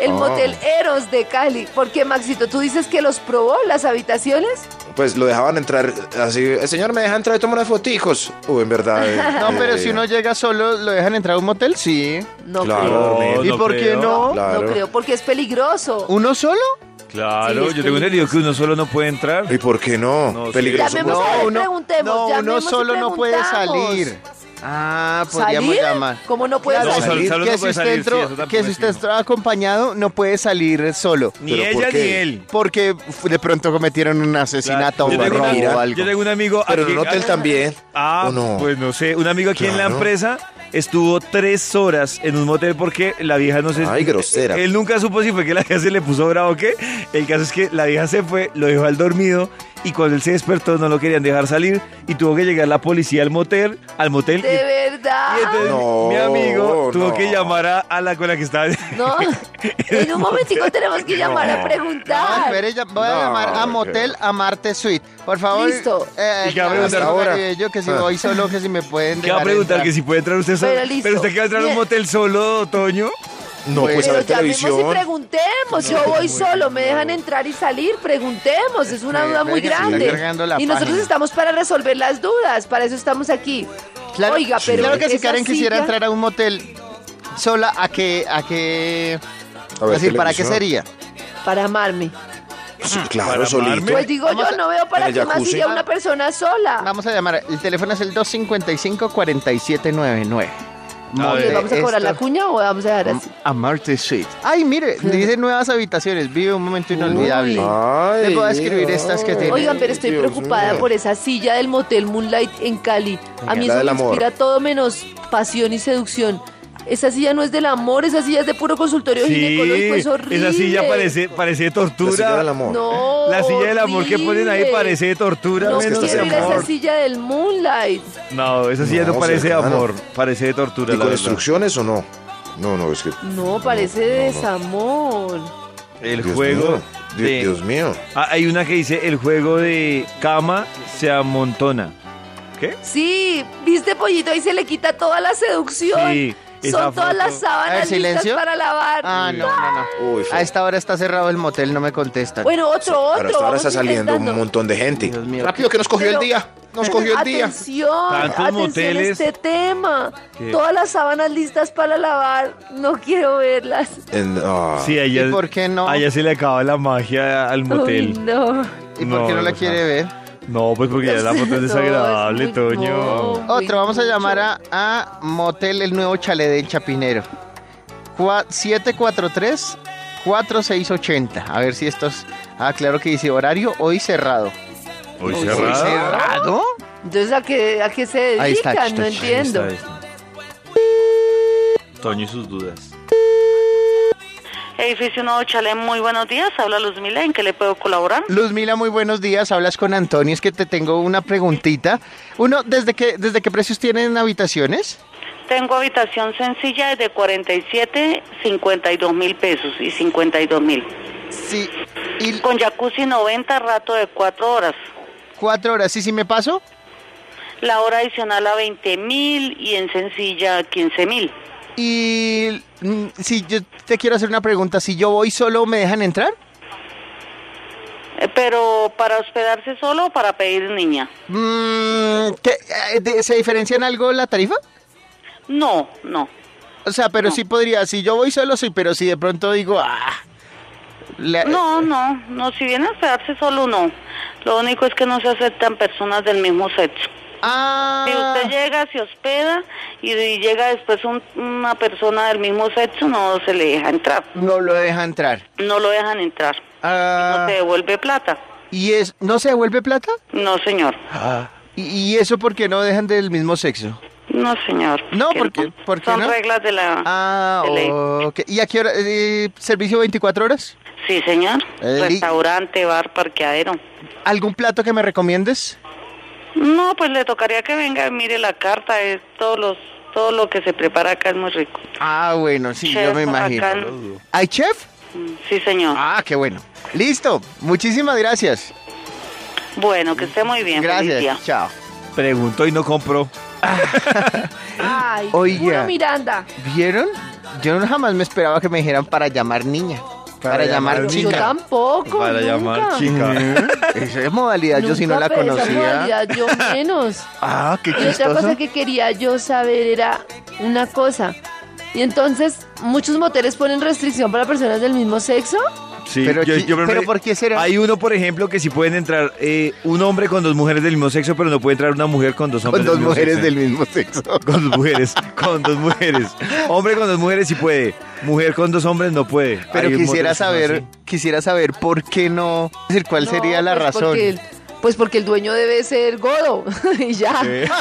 El Oh. motel Eros de Cali. ¿Por qué, Maxito? ¿Tú dices que los probó las habitaciones? Pues lo dejaban entrar así. El señor me deja entrar y tomar unas foticos. O en verdad. eh, No, pero eh, si uno llega solo, ¿lo dejan entrar a un motel? Sí. No Claro, creo. ¿Y no por qué no? Claro. No creo, porque es peligroso. ¿Uno solo? Claro, Sí, yo tengo entendido que uno solo no puede entrar. ¿Y por qué no? No. Peligroso. Llamemos a ver, uno, preguntemos, no, uno solo no puede salir. Ah, podríamos ¿Salir? llamar. ¿Cómo no puede No, salir? solo- solo que no si puede usted, salir, entró- sí, eso tampoco que si es usted está acompañado, no puede salir solo. Ni ¿Pero por ella qué? ni él. Porque de pronto cometieron un asesinato Yo o tengo, robo una- o algo. yo tengo un amigo. Pero en aquí- un hotel también. Ah, ¿O no? pues no sé. Un amigo aquí en la Claro. empresa estuvo tres horas en un motel porque la vieja no sé. Ay, grosera. Él nunca supo si fue que la vieja se le puso bravo o qué. El caso es que la vieja se fue, lo dejó al dormido y cuando él se despertó no lo querían dejar salir y tuvo que llegar la policía al motel, al motel. y- ¿De verdad? y entonces No, mi amigo tuvo no. que llamar a, a la con la que estaba. No, en un momentico tenemos que llamar a No, preguntar. espere, ya- voy a llamar a Motel a Marte Suite. Por favor. Listo. Eh, ¿Y qué va a preguntar? ahora? Yo que si Ah. voy solo, que si me pueden ¿Qué va a preguntar? entrar. Que si puede entrar usted solo. Pero usted que va a entrar a un motel solo, Toño. No, pues a Pero ver llamemos y televisión. preguntemos. Yo voy solo, me dejan entrar y salir. Preguntemos, es una duda muy grande. Y nosotros estamos para resolver las dudas, para eso estamos aquí. Claro, Oiga, pero claro que si Karen quisiera entrar a un motel sola, ¿a qué, a qué, A ver, es decir, ¿para qué televisión. sería? Para amarme. Sí, claro, Para solito. Pues digo Vamos yo, a- no veo para qué más sigue una persona sola. Vamos a llamar, el teléfono es el 255-4799. A ¿Y ver, ¿Les vamos a cobrar la Esto- cuña o vamos a dejar así? A Marte Suite. Ay, mire, dice nuevas habitaciones, vive un momento inolvidable. Ay, Le puedo escribir estas que tiene. Oigan, pero estoy Dios preocupada mío. por esa silla del motel Moonlight en Cali. A mí La eso del me amor. inspira todo menos pasión y seducción. Esa silla no es del amor, esa silla es de puro consultorio Sí, ginecológico, es horrible. esa silla parece, parece de La silla del tortura. amor. No, La silla del amor que ponen ahí parece de tortura, No menos quiero ir a esa silla del Moonlight. No, esa silla no, No, parece de cercano. amor, parece de tortura. ¿Y la con instrucciones o no? No, no, es que. No, parece de desamor. El Dios juego mío, Di- de... Dios mío. Ah, hay una que dice, el juego de cama se amontona. ¿Qué? Sí, viste pollito, ahí se le quita toda la seducción. Sí, Son todas las sábanas listas para lavar. Ah, no, no, no. Uy, A esta hora está cerrado el motel, no me contestan. Bueno, otro, otro. Pero hasta ahora está saliendo un montón de gente. Dios mío. Rápido que nos cogió Pero- el día. Nos cogió el día. Atención, Tantos atención moteles. a este tema. ¿Qué? Todas las sábanas listas para lavar, no quiero verlas. Ah. Sí, ella, ¿Y por qué no? A ella se le acaba la magia al Uy, motel. no. ¿Y por qué no la quiere ver? No, pues porque ya la foto es No, desagradable, es Toño. no. Uy, Otro, vamos a llamar a, a Motel El Nuevo Chalet de Chapinero. Cua- 743-4680. A ver si estos... Ah, claro que dice horario hoy cerrado. Hoy Uy, cerrado. ¿Cerrado? Entonces, ¿a qué, a qué se Ahí está, dedican? No ahí está, entiendo. Ahí está, ahí está. Toño y sus dudas. Edificio Nuevo Chalet, muy buenos días. Habla Luzmila, ¿en qué le puedo colaborar? Luzmila, muy buenos días. Hablas con Antonio. Es que te tengo una preguntita. Uno, ¿desde qué, desde qué precios tienen habitaciones? Tengo habitación sencilla de 47, 52 mil pesos y 52 mil. Sí. Y Con jacuzzi 90, rato de 4 horas. cuatro horas. ¿Y si me paso? La hora adicional a 20 mil y en sencilla 15 mil. Y mm, si yo te quiero hacer una pregunta, si yo voy solo, ¿me dejan entrar? Eh, Pero para hospedarse solo o para pedir niña. Mm, ¿qué, eh, ¿Se diferencia en algo la tarifa? No, no. O sea, pero sí podría, si yo voy solo, sí, pero si de pronto digo, ah, la- No, no, no. Si viene a hospedarse solo, no. Lo único es que no se aceptan personas del mismo sexo. Ah, Si usted llega, se hospeda y, y llega después un- una persona del mismo sexo, no se le deja entrar. no lo deja entrar. No lo dejan entrar. Ah, No se devuelve plata. ¿Y es, no se devuelve plata? No, señor. ¿Y, y eso por qué no dejan del mismo sexo? No, señor. No, Que ¿por qué- por qué Son no? reglas de la... Ah, de. ¿Y a qué hora? eh, ¿Servicio 24 horas? Sí, señor. Eh, Restaurante, bar, parqueadero. ¿Algún plato que me recomiendes? No, pues le tocaría que venga y mire la carta. Es todos los, todo lo que se prepara acá es muy rico. Ah, bueno, sí, yo me imagino. acá. ¿Hay chef? Sí, señor. Ah, qué bueno. Listo. Muchísimas gracias. Bueno, que esté muy bien. Feliz día. Gracias. Chao. Preguntó y no compró. Ay, Oiga. Miranda. ¿Vieron? Yo no jamás me esperaba que me dijeran para llamar niña. Para, Para llamar, llamar Yo chica. tampoco. Para nunca. llamar chica. Esa es modalidad, yo sí no la pero esa conocía. modalidad yo menos. Ah, qué Y otra chistoso. cosa que quería yo saber era una cosa. Y entonces, ¿muchos moteles ponen restricción para personas del mismo sexo? Sí, Pero yo- qui- yo me- pero ¿por qué será? Hay uno, por ejemplo, que sí pueden entrar eh, un hombre con dos mujeres del mismo sexo, pero no puede entrar una mujer con dos hombres Con dos mismo mujeres sexo. del mismo sexo. Con dos mujeres, con dos mujeres. Hombre con dos mujeres sí puede. Mujer con dos hombres no puede. Pero Hay quisiera saber, quisiera saber por qué no. Es decir, ¿cuál No, sería la pues razón? porque pues porque el dueño debe ser godo. y ya.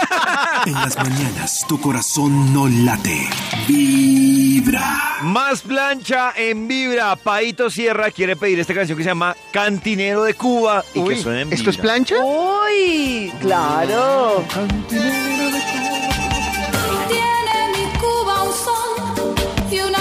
En las mañanas tu corazón no late. Vibra. Más plancha en Vibra. Paito Sierra quiere pedir esta canción que se llama Cantinero de Cuba y Uy, que suene en ¿Esto es Vibra. plancha? Uy, claro. Tiene mi Cuba un sol y una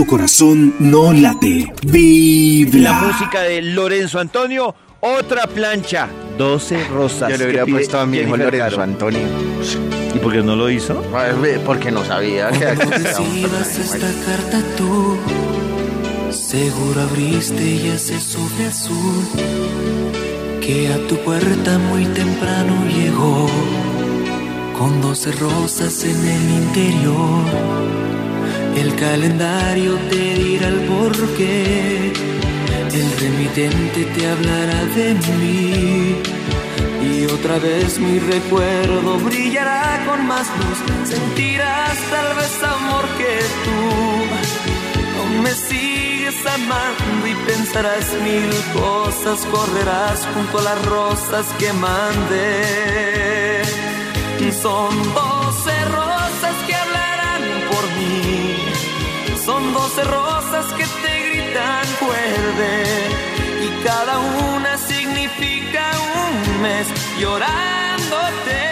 tu corazón no late, La vibra. música de Lorenzo Antonio, otra plancha. 12 rosas. Yo le hubiera puesto a mi hijo Lorenzo Caro. Antonio. ¿Y por qué no lo hizo? Porque no sabía que recibas esta carta tú, seguro abriste y ese sobre azul que a tu puerta muy temprano llegó con doce rosas en el interior. El calendario te dirá el porqué, el remitente te hablará de mí. Y otra vez mi recuerdo brillará con más luz. Sentirás tal vez amor que tú. Aún me sigues amando y pensarás mil cosas. Correrás junto a las rosas que mandé. Son doce Son doce rosas que te gritan vuelve. Y cada una significa un mes llorándote.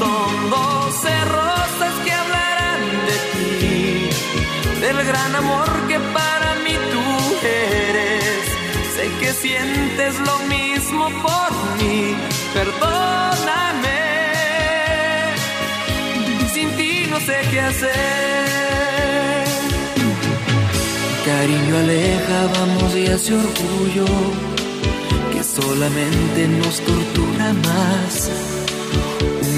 Son doce rosas que hablarán de ti, del gran amor que para mí tú eres. Sé que sientes lo mismo por mí, perdóname. Sé qué hacer. Cariño aleja, vamos y hace orgullo que solamente nos tortura más.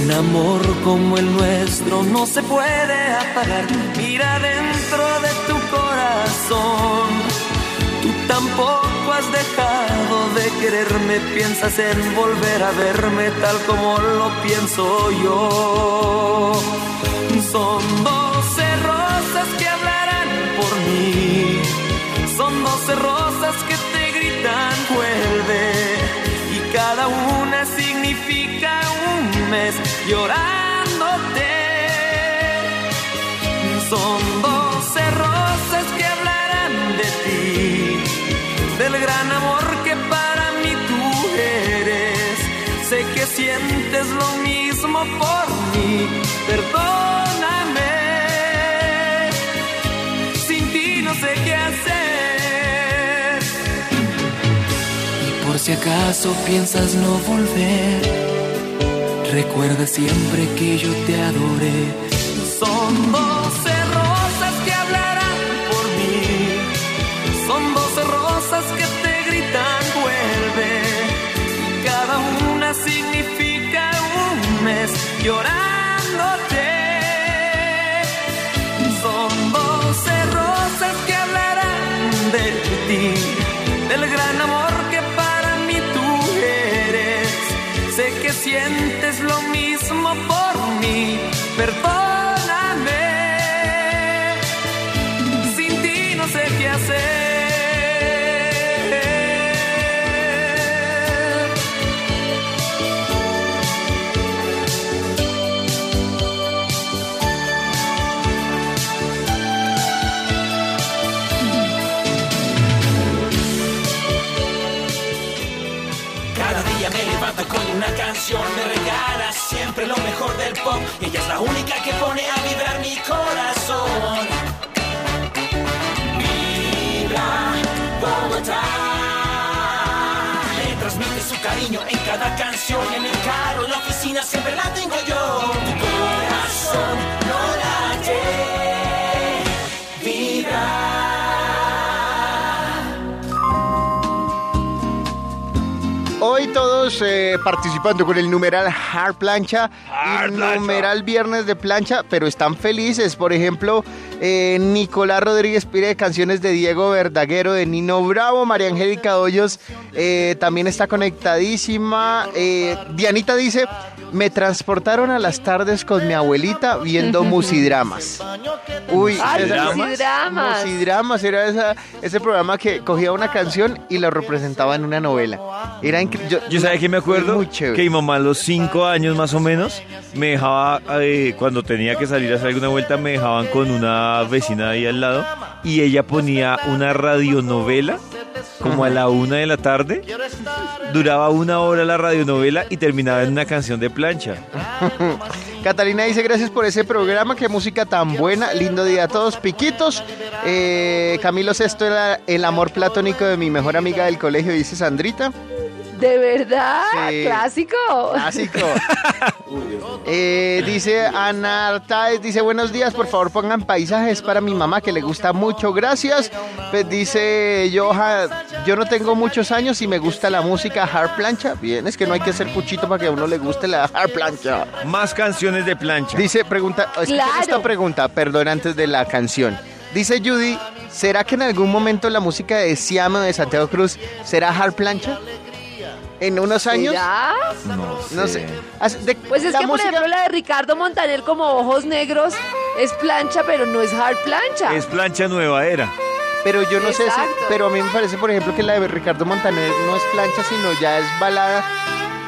Un amor como el nuestro no se puede apagar. Mira dentro de tu corazón. Tú tampoco has dejado de quererme. Piensas en volver a verme tal como lo pienso yo. Son doce rosas que hablarán por mí. Son doce rosas que te gritan vuelve. Y cada una significa un mes llorándote. Son doce rosas que hablarán de ti. Del gran amor que para mí tú eres. Sé que sientes lo mismo por Perdóname. Sin ti no sé qué hacer. Y por si acaso piensas no volver, recuerda siempre que yo te adoré. Son doce rosas que hablarán por mí. Son doce rosas que te gritan vuelve. Cada una significa un mes llorándote. Perdóname. Sin ti no sé qué hacer. Cada día me levanto con una canción, me regala siempre lo mejor del pop. Ella es la única que pone a vibrar mi corazón. Vibra Bogotá. Le transmite su cariño en cada canción, en el carro, en la oficina, siempre la tengo yo. Eh, participando con el numeral Hard Plancha y numeral Viernes de Plancha, pero están felices. Por ejemplo, eh, Nicolás Rodríguez pide canciones de Diego Verdaguero, de Nino Bravo, María Angélica Hoyos eh, también está conectadísima. Eh, Dianita dice, me transportaron a las tardes con mi abuelita viendo musidramas. Uy, esa- musidramas. Musidramas era esa- ese programa que cogía una canción y la representaba en una novela. Era yo, Yo sabía que me acuerdo Muy chévere. que mi mamá a los cinco años más o menos me dejaba, eh, cuando tenía que salir a hacer alguna vuelta, me dejaban con una vecina ahí al lado y ella ponía una radionovela como a la una de la tarde. Duraba una hora la radionovela y terminaba en una canción de plancha. Catalina dice gracias por ese programa, qué música tan buena, lindo día a todos, piquitos. Eh, Camilo Sesto era el amor platónico de mi mejor amiga del colegio, dice Sandrita. ¿De verdad? Sí. Clásico. Clásico. Eh, dice Ana Artaez, dice buenos días, por favor pongan paisajes para mi mamá que le gusta mucho, gracias. Pues dice Johan, yo no tengo muchos años y me gusta la música hard plancha. Bien, es que no hay que ser cuchito para que a uno le guste la hard plancha. Más canciones de plancha. Dice, pregunta, Claro. esta pregunta, perdón, antes de la canción. Dice Judy, ¿será que en algún momento la música de Siam o de Santiago Cruz será hard plancha? ¿En unos años? ¿Será? No sé. De- Pues es que, por música- ejemplo, la de Ricardo Montaner como Ojos Negros es plancha, pero no es hard plancha. Es plancha nueva era. Pero yo no sé si, pero a mí me parece, por ejemplo, que la de Ricardo Montaner no es plancha, sino ya es balada.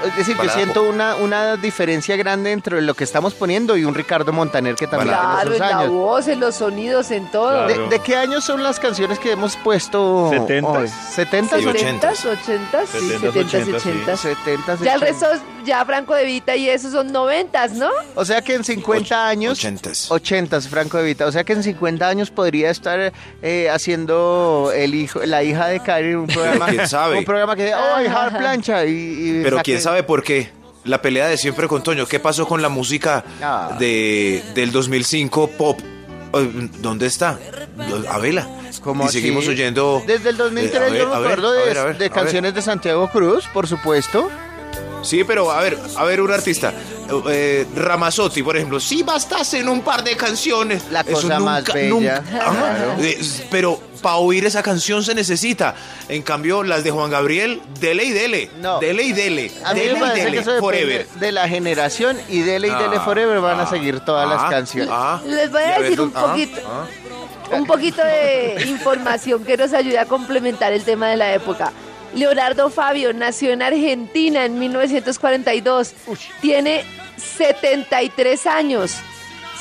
Es decir, Balada yo siento una, una diferencia grande entre lo que estamos poniendo y un Ricardo Montaner que también Claro, tiene en sus la años. voz, en los sonidos, en todo. ¿De, de qué años son las canciones que hemos puesto? ¿Setentas? hoy? ¿Setentas? Sí, ¿70s, 80s? Sí, Setentas, 70s, ochentas, sí. 80s. Setentas, Ya el resto, ya Franco de Vita y eso son 90s, ¿no? O sea que en 50 años... Ochentas. 80, Franco de Vita. O sea que en 50 años podría estar eh, haciendo el hijo, la hija de Karen un programa. quién sabe. Un programa que ¡ay, hard plancha! Y, y Pero quién sabe por qué. La pelea de siempre con Toño. ¿Qué pasó con la música Ah. de, del 2005 pop? Eh, ¿Dónde está? A vela. ¿Cómo y así? seguimos oyendo. Desde el 2003 Eh, ver, yo me ver, acuerdo de, ver, canciones de Santiago Cruz, por supuesto. Sí, pero a ver, a ver, un artista. Eh, Ramazotti, por ejemplo. Sí, bastaste en un par de canciones. La cosa más bella. nunca- Ajá. Claro. Eh, pero para oír esa canción se necesita. En cambio, las de Juan Gabriel, dele y dele. No. Dele y dele. A mí dele me y dele. que eso depende Forever. de la generación y Dele y Dele Ah, Forever van a ah, seguir todas las ah, canciones. ah. Les voy a decir un ah, poquito, ah. un poquito de información que nos ayude a complementar el tema de la época. Leonardo Fabio nació en Argentina en 1942. Tiene 73 años.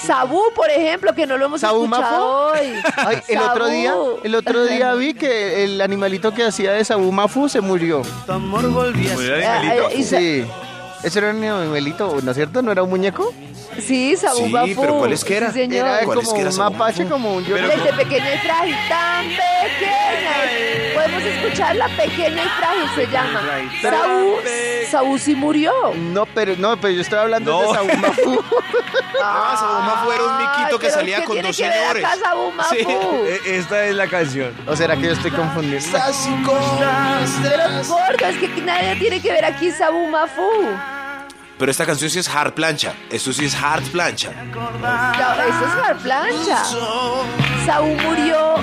Sabú, por ejemplo, que no lo hemos ¿Sabú escuchado Mafo? hoy. Ay, el otro Sabú. día, el otro día vi que el animalito que hacía de Sabu Mafu se murió. Murió el Ah, animalito. eh, Sí. Ese era un animalito, ¿no es cierto? ¿No era un muñeco? Sí, Sabú Sí, pero ¿cuál es que era? Sí, señor. Era ¿Cuál es como que era un mapache, como un yo. Desde pequeña y frágil, tan pequeña. Podemos escuchar la pequeña y frágil, se llama. Saúl, Saúl sí murió. No, pero no, pero yo estoy hablando No. de Sabu Mafu. Ah, Sabu Mafu era un miquito que pero salía ¿qué con tiene dos que ver señores. acá Saúl Mafú? Sí. Eh, Esta es la canción. ¿O será que yo estoy confundiendo? Pero gordo, es que nadie tiene que ver aquí Saúl Mafú. Pero esta canción sí es hard plancha. Esto sí es hard plancha. No, eso es la plancha. Saúl murió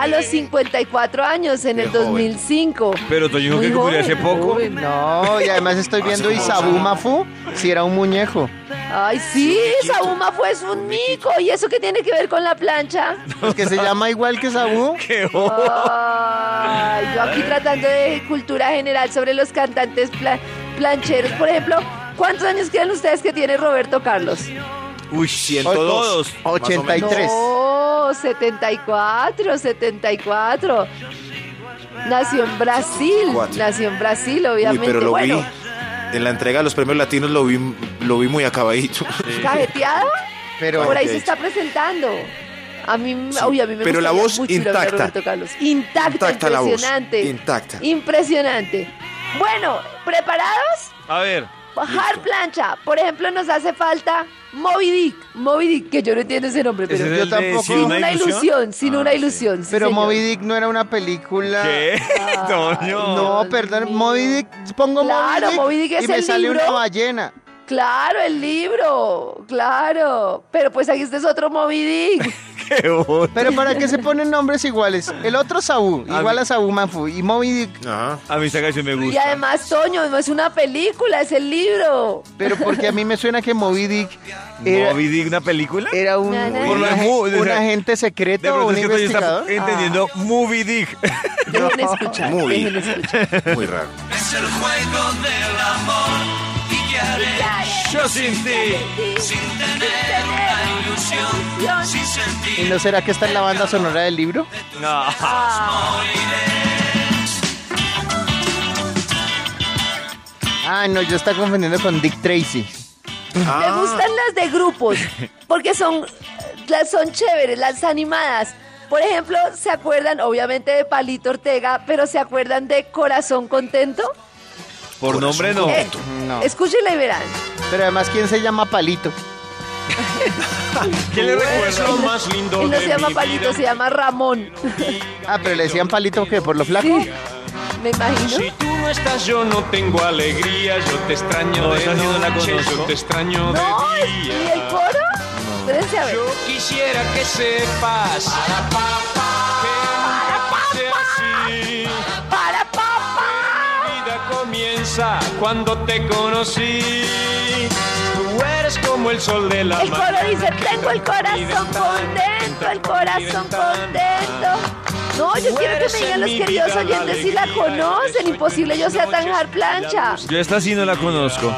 a los 54 años en el joven. 2005. Pero Toño dijo que murió hace joven, poco. joven. No, y además estoy viendo y Sabu Mafu si era un muñeco. Ay, sí, Saúl Mafú es un mico. ¿Y eso qué tiene que ver con la plancha? Pues que se llama igual que Sabu. ¡Qué Ay, yo aquí tratando de cultura general sobre los cantantes pla- plancheros. Por ejemplo, ¿cuántos años creen ustedes que tiene Roberto Carlos? Uy, 102. todos. 83. No, 74, 74. Nació en Brasil, nació en Brasil, Uy, obviamente. pero lo bueno, vi. En la entrega de los premios latinos lo vi, lo vi muy acabadito. cajeteado, Pero por ahí se está presentando. A mí, uy, a mí me pero la voz mucho intacta. Roberto Carlos. Intacta, Intacta la voz, impresionante. intacta. Impresionante. Bueno, ¿preparados? A ver. Hard plancha. Por ejemplo, nos hace falta Moby Dick, Moby Dick, que yo no entiendo ese nombre, ¿Ese pero es yo tampoco. Sin sin una una ilusión, sin Ah, una ilusión. sí, Pero señor. Moby Dick no era una película. ¿Qué? No, perdón, Moby Dick, pongo Claro, Moby Dick, Moby Dick es y me el sale libro. una ballena. Claro, el libro, claro. Pero pues aquí este es otro Moby Dick. Pero ¿para qué se ponen nombres iguales? El otro Saúl, igual a Saúl Manfu. Y Moby Dick, Ajá. A mí esta canción me Y gusta. además, Toño, no es una película, es el libro. pero porque a mí me suena que Moby Dick era, ¿Moby Dick una película? era un, Na, na, un sea, un agente secreto o un investigador. entendiendo Movie Dick. Dejen escuchar, Muy. Muy raro. Es el juego del amor. ¿Y Yo sin ti. sin tener una ilusión? Sin ¿Y sentir no será que está en la banda sonora del libro? No. Ah, no, yo estaba confundiendo con Dick Tracy. Me Ah. gustan las de grupos, porque son, las son chéveres, las animadas. Por ejemplo, ¿se acuerdan, obviamente, de Palito Ortega, pero ¿se acuerdan de Corazón Contento? Por nombre no. Eh, No. Escúchenla y verán. Pero además, ¿quién se llama Palito? ¿Qué le recuerda? Él no, él no se llama Palito, se llama Ramón. Ah, pero le decían Palito que por lo flaco. Sí, me imagino. Si tú no estás, yo no tengo alegría. Yo te extraño No, de no noche, conozco. yo te extraño No, de ¿y día. el coro? Espérense a ver. Yo quisiera que sepas que cuando te conocí. Tú eres como el sol de la El coro dice, tengo el corazón contento, el corazón contento. No, yo quiero que me digan los queridos oyentes si la conocen. Imposible yo sea tan hard plancha. Yo esta sí no la conozco.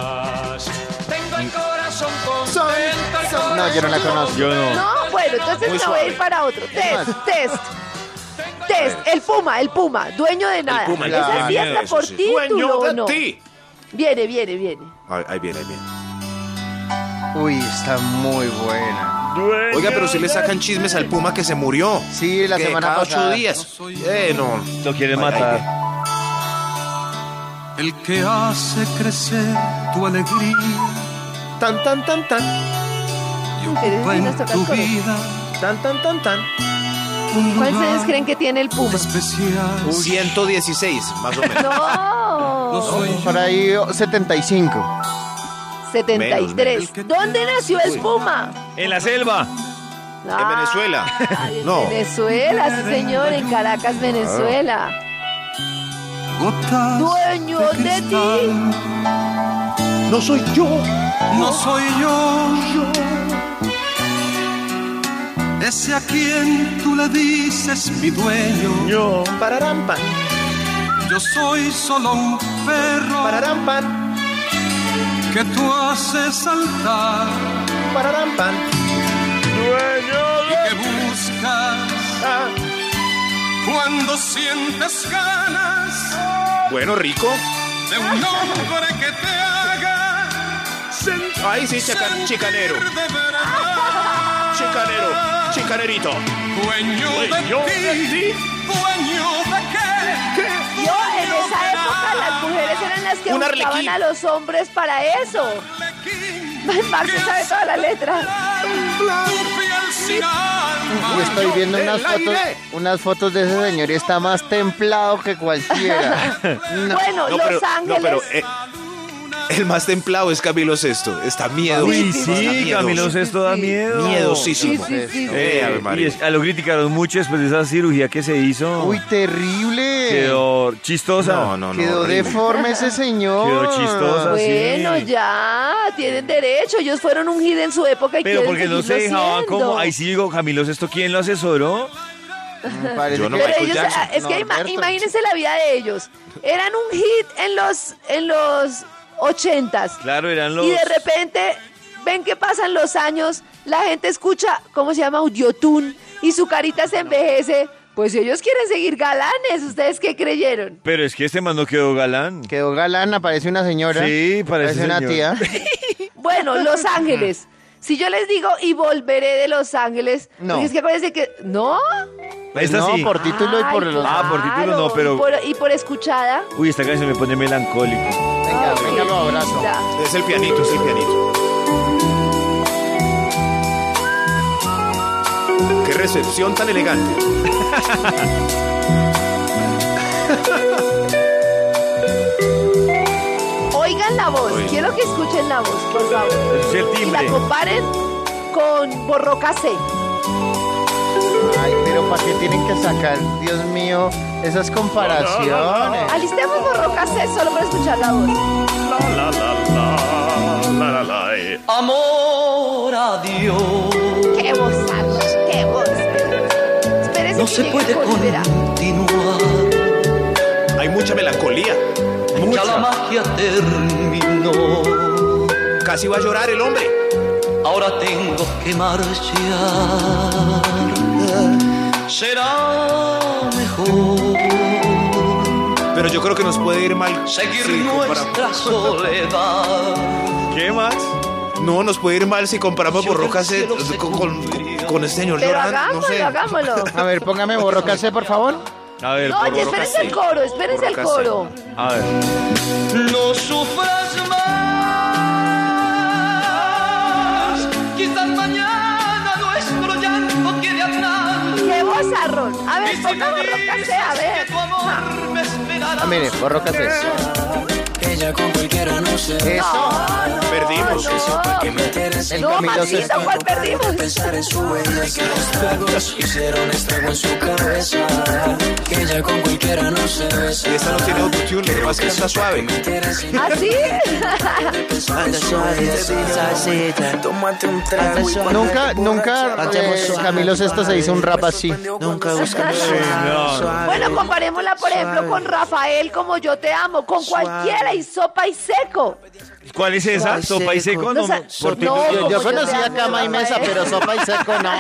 Tengo el corazón contento. No, yo no la conozco. Yo no. No, bueno, entonces me voy a ir para otro. Test, test. El Puma, el Puma, dueño de nada. Puma, Esa claro. sí hasta Eso por sí. título, Dueño de ¿no? ti. Viene, viene, viene. Ahí ahí viene, ahí viene. Uy, está muy buena. Oiga, pero si le sacan chismes al Puma que se murió. Sí, la que semana cada pasada. ocho días. Eh, no. Lo quieren Ay, ay, matar. El que hace crecer tu alegría Tan, tan, tan, tan. y Pero ocupa sí nos en tu el vida Tan, tan, tan, tan. Un ¿Cuántos años lugar creen que tiene el Puma? especial. 116, más o menos. No, soy Por ahí oh, 75. 73. ¿Dónde nació el Puma? En la selva. En Venezuela. Ay, en No. Venezuela, sí señor, en Caracas, Venezuela. Gotas Dueño de cristal. ti. No soy yo. No soy yo. Ese a quien tú le dices mi dueño. Yo. Pararán, pan. Yo soy solo un perro Pararán, pan. que tú haces saltar Pararán, pan. y que buscas Ah. cuando sientes ganas Bueno, rico. de un hombre que te haga sentir Ahí sí, chica- chicanero. de verdad. Chicanero. Chicanerito. De qué. Yo en esa época las mujeres eran las que buscaban a los hombres para eso. Se sabe toda la letra. Tu piel sin alma. Y estoy viendo unas fotos, unas fotos de ese señor y está más templado que cualquiera. Bueno, No, Los pero, no, Ángeles. pero eh, el más templado es Camilo Sesto. Está miedo. Uy, sí, Camilo Sesto da miedo. Miedosísimo. Sí, sí, sí. Eh, Eh, y María. es- a lo criticaron mucho después de esa cirugía que se hizo. Uy, terrible. Quedó chistosa. No, no, no. Quedó horrible. deforme ese señor. Quedó chistosa. Bueno, sí. ya, tienen derecho. Ellos fueron un hit en su época y Pero porque no se dejaban como. Ahí sí digo, Camilo Sesto, ¿quién lo asesoró? Yo no Pero ellos, ah, es que ima- imagínense la vida de ellos. Eran un hit en los, en los ochentas. Claro, eran los. Y de repente, ven que pasan los años, la gente escucha, ¿cómo se llama? Audiotune, y su carita se envejece. Pues ellos quieren seguir galanes, ¿ustedes qué creyeron? Pero es que este man no quedó galán. Quedó galán, aparece una señora. Sí, parece una tía. Bueno, Los Ángeles. Si yo les digo y volveré de Los Ángeles, No. es que acuérdense que. ¿No? Esta no, sí. por título y por. Ah, por título no, pero- Y por, y por escuchada. Uy, esta canción me pone melancólico venga, venga, lo abrazo. Es el pianito, es el pianito. Qué recepción tan elegante. Oigan la voz, quiero que escuchen la voz, por. Es el timbre. Y la comparen con Borrocase pero ¿para qué tienen que sacar, Dios mío, esas comparaciones? Alistemos Borroca C solo para escuchar la voz. Amor a Dios. ¡Qué voz! ¡Qué voz! Espérese No que se puede continuar. Hay mucha melancolía. Ya la Mucha. magia terminó. Casi va a llorar el hombre. Ahora tengo que marchar. Será mejor Pero yo creo que nos puede ir mal. seguir si nuestra soledad. ¿Qué más? No, nos puede ir mal si comparamos Yo Borroca del C cielo se con, con, este señor Pero llorando. hagámoslo, no sé. hagámoslo. A ver, póngame borrocase, por favor. A ver, No, oye, espérense el coro, espérense el coro. A ver. No sufras A ver, pongamos Rocasé, a ver. Ah, mire, por ella con cualquiera no se Eso. Perdimos. que me interesa El No, Camilo Maxito, Sesto. ¿cuál perdimos? pensar en su belleza. Los tragos hicieron estrago en su cabeza. Que ella con cualquiera no se besa. Y esta no tiene autotune, lo que pasa es que está suave. ¿Ah, sí? Anda suavecita, tómate un trago Nunca, nunca eh, Camilo Sesto se hizo un rap así. Nunca buscas No. Bueno, comparémosla, por ejemplo, con Rafael, como yo te amo, con cualquiera y sopa y seco. ¿Cuál es esa? ¿Sopa y seco. seco? No, No, o sea, no, Yo, yo conocía cama y mesa, pero sopa y seco no.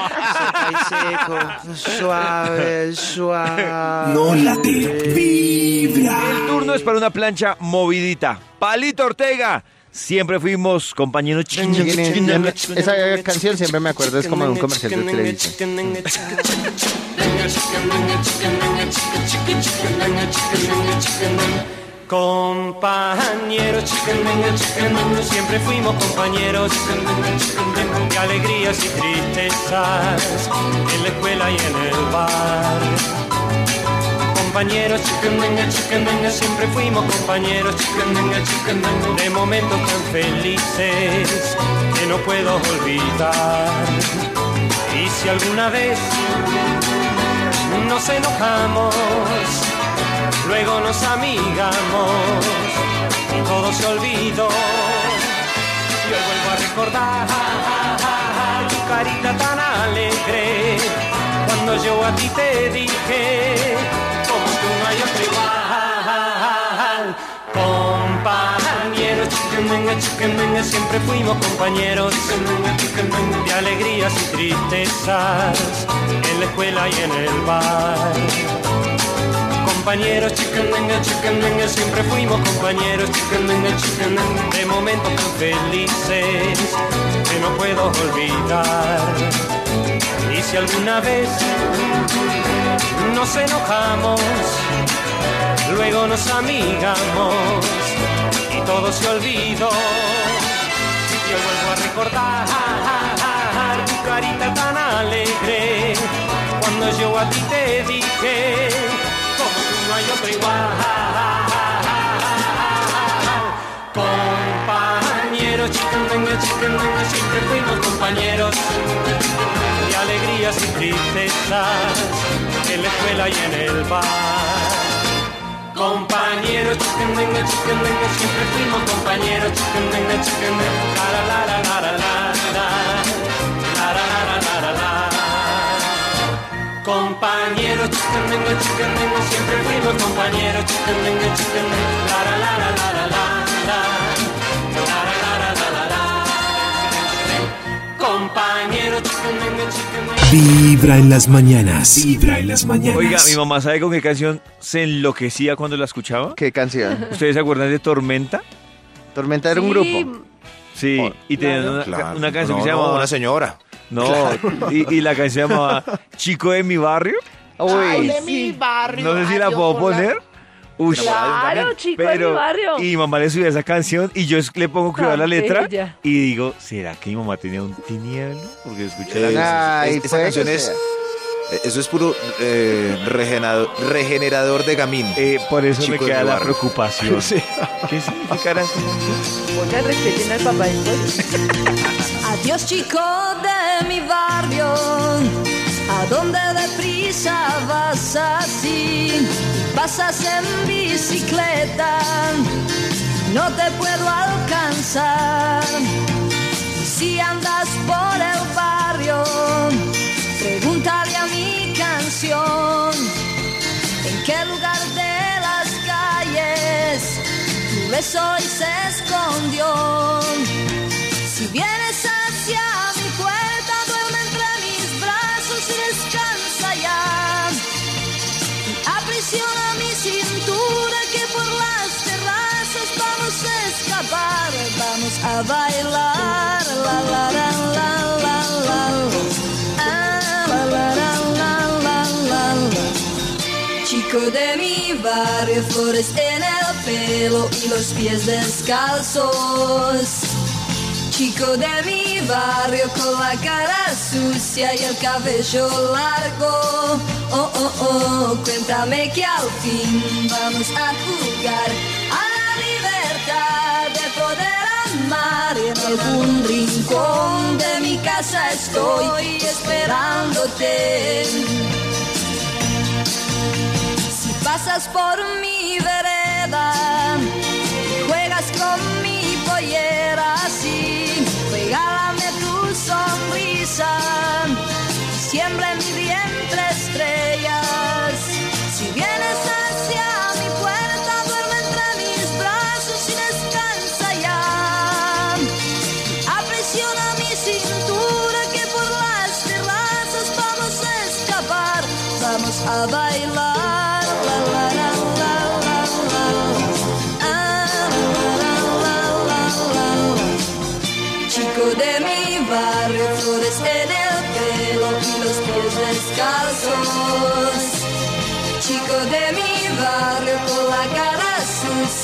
Suave, suave. No late, vibra. El turno es para una plancha movidita. Palito Ortega. Siempre fuimos compañeros. Esa canción siempre me acuerdo, es como de un comercial de televisión. Compañeros, siempre fuimos compañeros de alegrías y tristezas en la escuela y en el bar. Compañeros, siempre fuimos compañeros de momentos tan felices que no puedo olvidar. Y si alguna vez nos enojamos, luego nos amigamos y todo se olvidó. Y hoy vuelvo a recordar tu carita tan alegre cuando yo a ti te dije, como tú no hay otro igual. Compañeros, chiquendenga, chiquendenga, siempre fuimos compañeros de alegrías y tristezas en la escuela y en el bar compañeros, chicandenga, chicandenga, siempre fuimos compañeros, chicandenga, chicandenga, de momentos tan felices que no puedo olvidar. Y si alguna vez nos enojamos, luego nos amigamos y todo se olvidó. Yo vuelvo a recordar tu carita tan alegre cuando yo a ti te dije yo soy igual. Compañeros, chicken, venga, siempre fuimos compañeros. De alegrías y tristezas, en la escuela y en el bar. Compañeros, chicken, venga, siempre fuimos compañeros. Chicken, chicken, la la la la la la. Compañeros, chicandenga, chicandenga, siempre fuimos compañeros, chicandenga, chicandenga, la la la la la la la la la Vibra en las mañanas. Vibra en las mañanas. Oiga, mi mamá sabe con qué canción se enloquecía cuando la escuchaba. ¿Qué canción? ¿Ustedes se acuerdan de Tormenta? Tormenta era un grupo. Sí, Oh, y tenían una, canción que se llamaba... una señora. No, y, y la canción se llamaba Chico de mi barrio. Uy, de mi barrio. No sé si Ay, la puedo por la- poner. Uy, Claro, chico de mi barrio. Y mi mamá le subía esa canción y yo es- le pongo cuidado a la letra bella. y digo, ¿será que mi mamá tenía un tinieblo? Porque escuché Es- eso. Ay, es- esa puede canción es. eh, Eso es puro eh, regenerador, regenerador de gamín. Eh, por eso Chico me queda la preocupación. Sí. ¿Qué significará? Oigan, respeten al papá después. Adiós chico de mi barrio, ¿a dónde deprisa vas así? Pasas en bicicleta, no te puedo alcanzar. Si andas por el barrio, pregúntale a mi canción, ¿en qué lugar de las calles tu beso hoy se escondió? Si vienes hacia mi puerta, duerme entre mis brazos y descansa ya. Aprisiona mi cintura que por las terrazas vamos a escapar, vamos a bailar. La la la la la la la. Ah, la la la la la. Chico de mi barrio, flores en el pelo y los pies descalzos. Chico de mi barrio con la cara sucia y el cabello largo. Oh, oh, oh, cuéntame que al fin vamos a jugar a la libertad de poder amar. Y en algún rincón de mi casa estoy esperándote. Si pasas por mi vereda,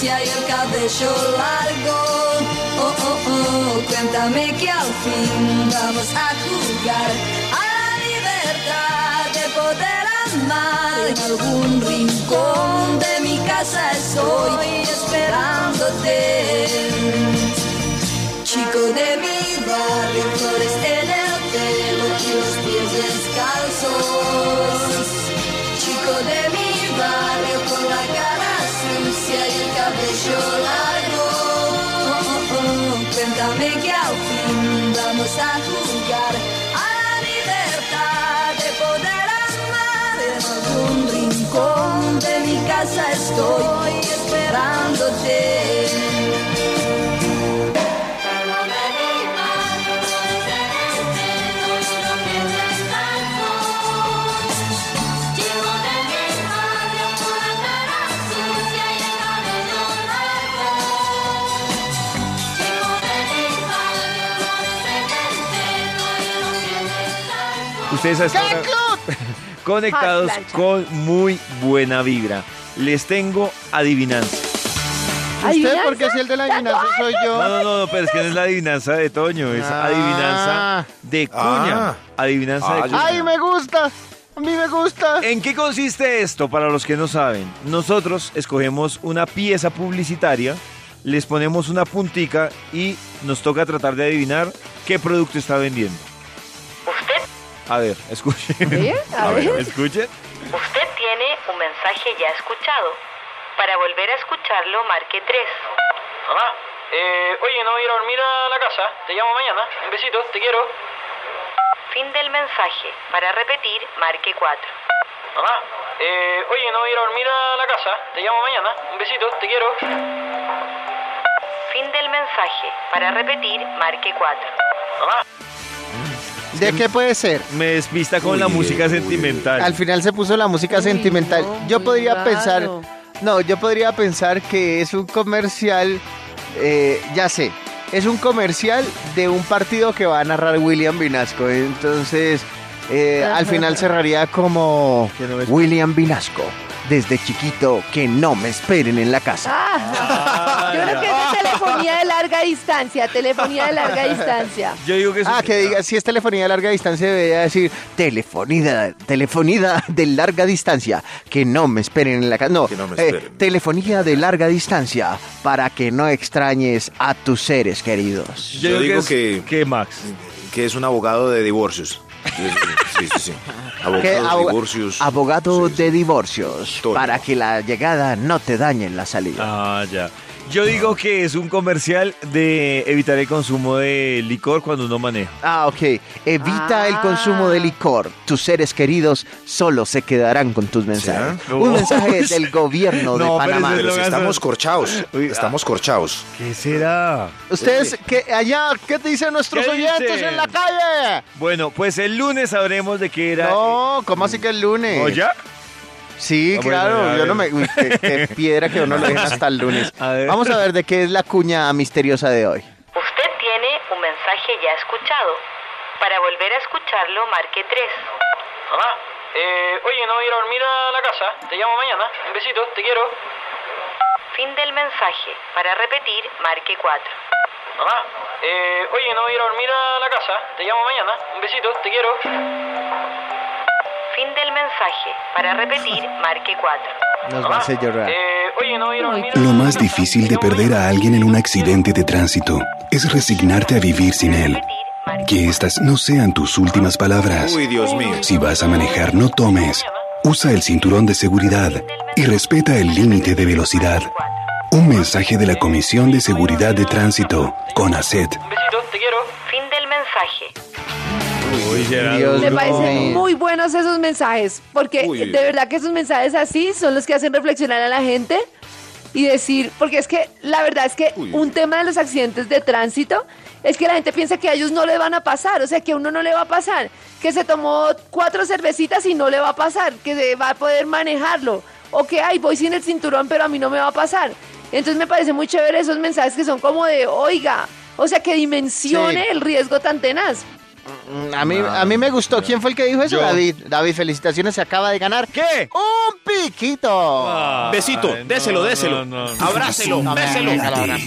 sucia y el cabello largo. Oh, oh, oh, cuéntame que al fin vamos a jugar a la libertad de poder amar. En algún rincón de mi casa estoy esperándote. Chico de mi barrio, flores en el pelo y los pies descalzos. Chico de mi barrio con la cara sucia y el cabello largo. Oh, Cuéntame que al fin vamos a jugar a la libertad de poder amar. En algún rincón de mi casa estoy esperándote. Ustedes a esta hora- conectados con muy buena vibra. Les tengo adivinanza. ¿Usted porque si el de la adivinanza soy yo? No, no, no, no, pero es que no es la adivinanza de Toño, es Ah. adivinanza de cuña. Ah. Adivinanza de Ah, cuña. ¡Ay, me gusta! A mí me gusta. ¿En qué consiste esto? Para los que no saben, nosotros escogemos una pieza publicitaria, les ponemos una puntica y nos toca tratar de adivinar qué producto está vendiendo. A ver, escuchen. ¿Eh? A ver. escuchen. usted tiene un mensaje ya escuchado. Para volver a escucharlo, marque 3. Mamá, eh, oye, no voy a ir a dormir a la casa. Te llamo mañana. Un besito, te quiero. Fin del mensaje. Para repetir, marque 4. Mamá, eh, oye, no voy a ir a dormir a la casa. Te llamo mañana. Un besito, te quiero. Fin del mensaje. Para repetir, marque 4. Mamá. ¿De qué puede ser? Me despista con la música uy. sentimental. Al final se puso la música sentimental. yo muy podría raro. pensar, no, yo podría pensar que es un comercial, eh, ya sé, es un comercial de un partido que va a narrar William Vinasco. Entonces, eh, al final cerraría como William Vinasco. desde chiquito que no me esperen en la casa. Ah, yo creo que es de telefonía de larga distancia, telefonía de larga distancia. Yo digo que es Ah, que diga, si es telefonía de larga distancia, debería decir telefonía, telefonía de larga distancia, que no me esperen en la casa. No, no me eh, esperen. telefonía de larga distancia, para que no extrañes a tus seres queridos. Yo, digo que, que Max. Que es un abogado de divorcios. Sí, sí, sí. Abogado Que de abo- divorcios. Abogado de divorcios, Todo. para que la llegada no te dañe la salida. Ah, ya. Yo digo que es un comercial de evitar el consumo de licor cuando uno maneja. Ah, ok. Evita el consumo de licor. Tus seres queridos solo se quedarán con tus mensajes. ¿Sí? Un mensaje del gobierno de No, pero Panamá. Pero si gastan- estamos corchados. Estamos corchados. ¿Qué será? Ustedes, que allá, ¿qué te dicen nuestros ¿Qué oyentes dicen? en la calle? Bueno, pues el lunes sabremos de qué era. No, ¿cómo así que el lunes? ¿O ya? Sí, Ah, claro. yo no me. Uy, qué, qué piedra que uno lo deja hasta el lunes. A ver. Vamos a ver de qué es la cuña misteriosa de hoy. Usted tiene un mensaje ya escuchado. Para volver a escucharlo, marque 3. Mamá, eh, oye, no voy a ir a dormir a la casa. Te llamo mañana. Un besito, te quiero. Fin del mensaje. Para repetir, marque 4. Mamá, eh, oye, no voy a ir a dormir a la casa. Te llamo mañana. Un besito, te quiero. Fin del mensaje. Para repetir, marque 4. Nos va a hacer llorar. Eh, Lo más difícil de perder a alguien en un accidente de tránsito es resignarte a vivir sin él. Que estas no sean tus últimas palabras. Uy, Dios mío. Si vas a manejar, no tomes. Usa el cinturón de seguridad y respeta el límite de velocidad. Un mensaje de la Comisión de Seguridad de Tránsito, CONACET. Un besito, te quiero. Fin del mensaje. Uy. Dios Me parecen muy buenos esos mensajes, porque Uy. de verdad que esos mensajes así son los que hacen reflexionar a la gente y decir, porque es que la verdad es que un tema de los accidentes de tránsito es que la gente piensa que a ellos no le van a pasar, o sea, que a uno no le va a pasar, que se tomó cuatro cervecitas y no le va a pasar, que se va a poder manejarlo, o que, ay, voy sin el cinturón, pero a mí no me va a pasar. Entonces me parece muy chévere esos mensajes que son como de, oiga, o sea, que dimensione Sí. el riesgo tan tenaz. A mí, a mí me gustó. ¿Quién fue el que dijo eso? Yo. David. David, felicitaciones. Se acaba de ganar. ¿Qué? ¡Un piquito! Ah, Besito, no, déselo, no, déselo. no, no. Abrácelo, béselo.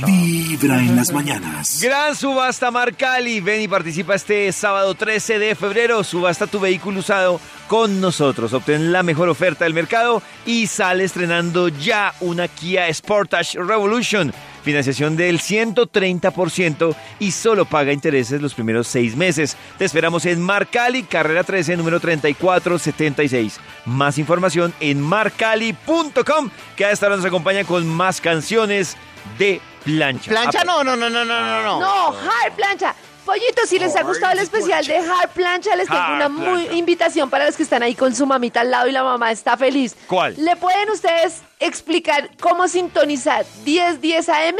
Vibra en las mañanas. Gran subasta Marcali. Ven y participa este sábado 13 de febrero. Subasta tu vehículo usado con nosotros. Obtén la mejor oferta del mercado y sale estrenando ya una Kia Sportage Revolution. Financiación del 130% y solo paga intereses los primeros seis meses. Te esperamos en Marcali, carrera 13, número 3476. Más información en marcali.com, que a esta hora nos acompaña con más canciones de plancha. Plancha Ah, no, no, no, no, no, no, no. No, Hard Plancha. Pollito, si les ha gustado el especial de Hard Plancha, les tengo una muy invitación para los que están ahí con su mamita al lado y la mamá está feliz. ¿Cuál? ¿Le pueden ustedes explicar cómo sintonizar 1010 AM,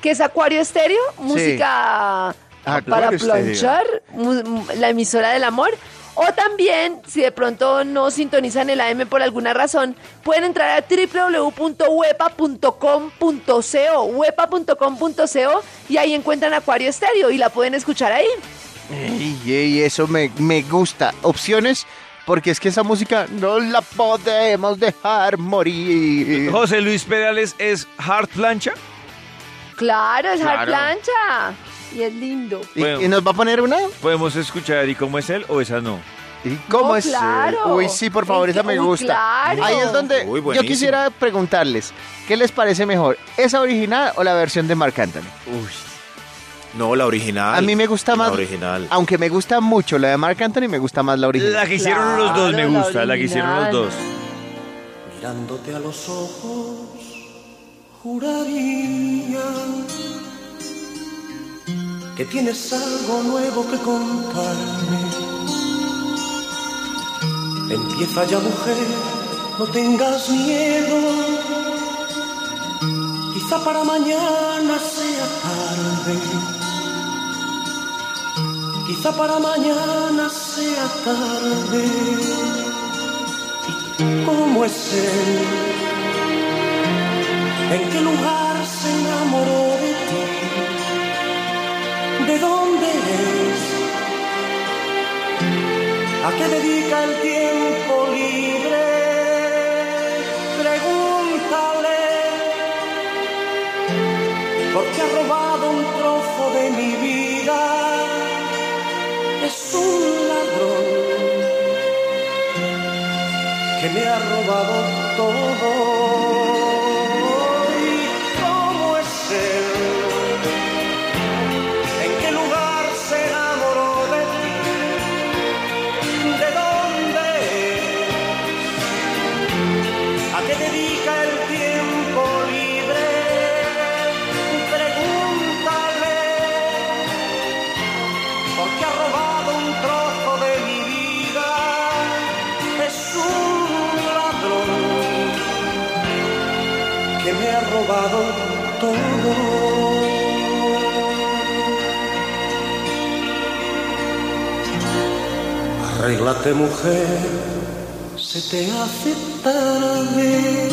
que es Acuario Estéreo, música Acuario para planchar, la emisora del amor? O también, si de pronto no sintonizan el AM por alguna razón, pueden entrar a www.wepa.com.co, wepa.com.co y ahí encuentran Acuario Estéreo y la pueden escuchar ahí. Ey, eso me, me gusta. Opciones, porque es que esa música no la podemos dejar morir. José Luis Perales es Hard Plancha. Claro, es Hard Claro. Plancha. Y es lindo. ¿Y, Bueno. y nos va a poner una? Podemos escuchar y cómo es él o esa no. ¿Y cómo No, es? claro. Uy, sí, por favor, Es esa que- me uy, gusta. claro. Ahí es donde Uy, yo buenísimo. quisiera preguntarles, ¿qué les parece mejor? ¿Esa original o la versión de Marc Anthony? No, la original. A mí me gusta más, La original. aunque me gusta mucho la de Marc Anthony, me gusta más la original. La que hicieron los dos me la gusta, la que hicieron los dos. Mirándote a los ojos, juraría que tienes algo nuevo que contarme. Empieza ya, mujer, no tengas miedo. Quizá para mañana sea tarde. Quizá para mañana sea tarde. Cómo es él? ¿En qué lugar se enamoró de ti? ¿De dónde es? ¿A qué dedica el tiempo libre? Pregúntale, porque ha robado un trozo de mi vida. Es un ladrón que me ha robado todo. Arréglate mujer, se te hace tarde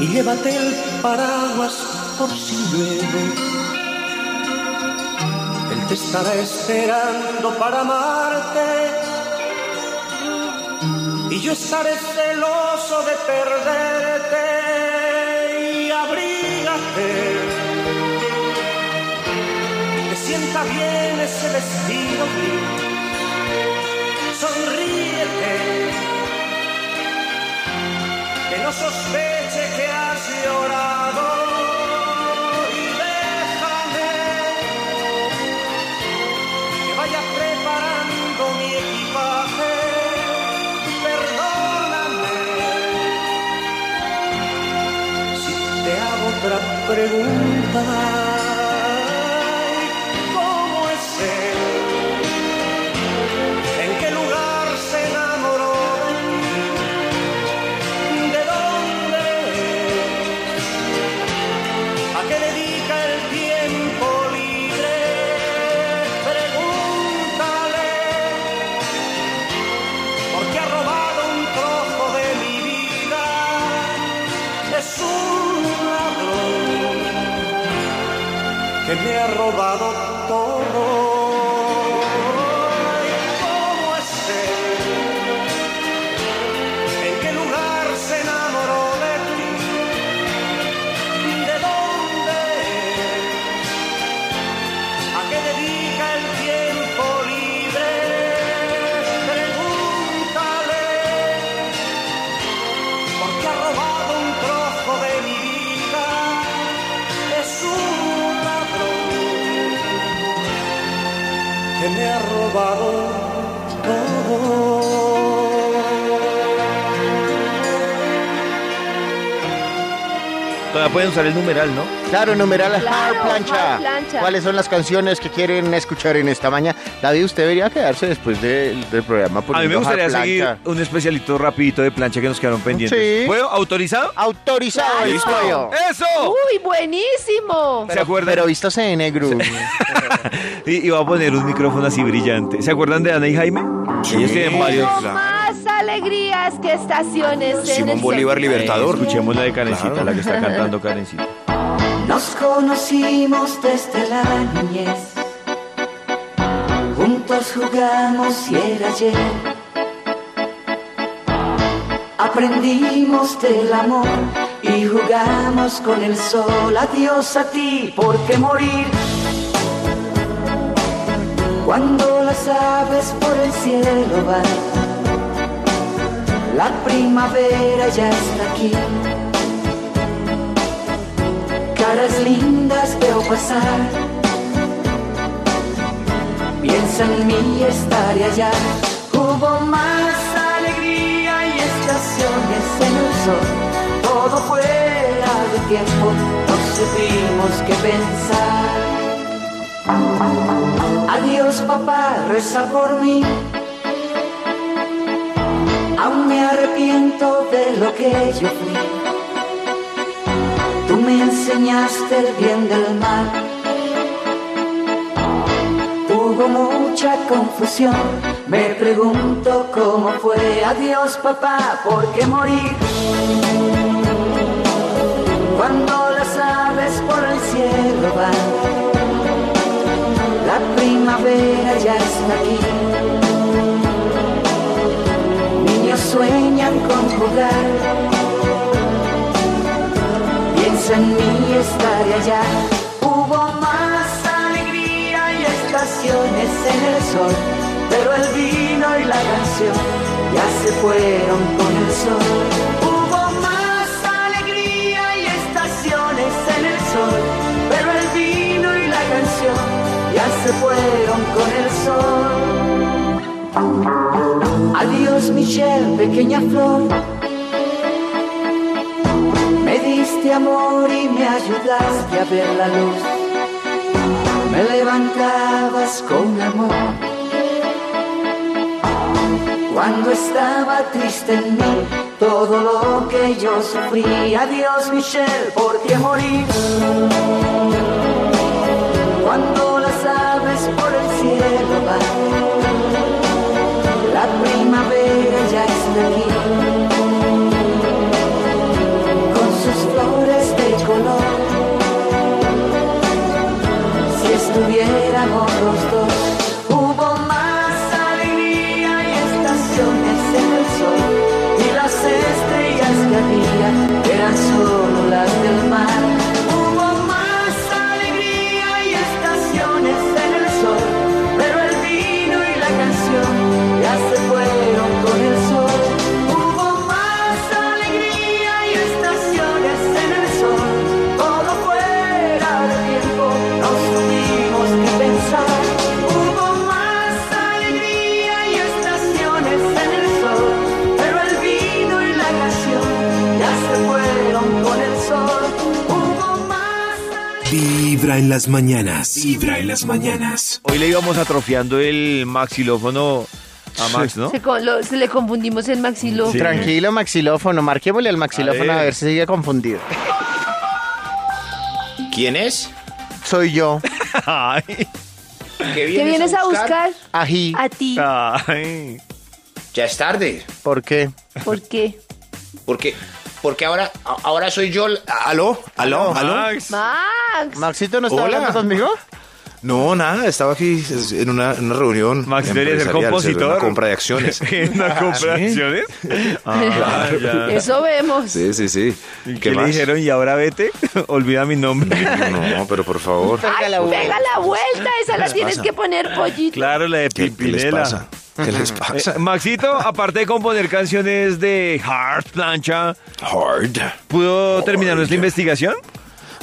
y llévate el paraguas por si llueve. Él te estará esperando para amarte y yo estaré celoso de perderte y abrígate. Sienta bien ese vestido gris. Pueden usar el numeral, ¿no? Claro, numeral Claro, Hard plancha. Hard Plancha. ¿Cuáles son las canciones que quieren escuchar en esta mañana? David, usted debería quedarse después de- del programa. A mí me gustaría seguir un especialito rapidito de plancha que nos quedaron pendientes. Sí. ¿Puedo? ¿Autorizado? Autorizado Listo. pollo. ¡Eso! Uy, buenísimo. ¿Se acuerdan? Pero vístase de negro. Y, y voy a poner un micrófono así brillante. ¿Se acuerdan de Ana y Jaime? Ellos tienen varios. Alegrías que estaciones en Simón el Bolívar. Libertador. Escuchemos la de Karencita, Claro. la que está cantando Karencita. Nos conocimos desde la niñez. Juntos jugamos y era ayer. Aprendimos del amor y jugamos con el sol. Adiós a ti, ¿por qué morir? Cuando las aves por el cielo van, la primavera ya está aquí. Caras lindas veo pasar. Piensa en mí, estaré allá. Hubo más alegría y estaciones en el sol. Todo fuera de tiempo, no supimos qué pensar. Adiós papá, reza por mí. Aún me arrepiento de lo que yo fui. Tú me enseñaste el bien del mal. Hubo mucha confusión. Me pregunto cómo fue. Adiós, papá, ¿por qué morir? Cuando las aves por el cielo van, la primavera ya está aquí. Sueñan con jugar. Piensa en mí estaré allá. Hubo más alegría y estaciones en el sol, pero el vino y la canción ya se fueron con el sol. Hubo más alegría y estaciones en el sol, pero el vino y la canción ya se fueron con el sol. Adiós Michelle, pequeña flor. Me diste amor y me ayudaste a ver la luz. Me levantabas con amor. Cuando estaba triste en mí, todo lo que yo sufrí. Adiós Michelle, ¿por qué morir? Cuando las aves por el cielo van, ya está aquí. Con sus flores de color. Si estuviéramos los dos, Vibra en las mañanas. Vibra en las mañanas. Hoy le íbamos atrofiando el maxilófono a Max, ¿no? Se, con- lo- se le confundimos el maxilo. Sí. Tranquilo, maxilófono. Marquémosle al maxilófono A a ver. ver si sigue confundido. ¿Quién es? Soy yo. Ay, ¿Qué vienes a buscar? Ají. A ti. ay. Ya es tarde. ¿Por qué? ¿Por qué? Porque, porque ahora, ahora soy yo. ¿Aló? ¿Aló? ¿Aló? Max. Max. ¿Maxito no está Hola. hablando conmigo? No, nada, estaba aquí en una, en una reunión. Max debería ser compositor. Una compra de acciones. ¿Una compra de acciones? Ah, ya. Eso vemos. Sí, sí, sí. ¿Y ¿Qué qué le dijeron? ¿Y ahora vete? Olvida mi nombre. No, pero por favor. Ay, Pega la vuelta. esa la tienes pasa? que poner pollito. Claro, la de ¿Qué, qué les Pimpinela. pasa? ¿Qué les pasa? Eh, Maxito, aparte de componer canciones de Hard Plancha, Hard. ¿pudo terminar nuestra investigación?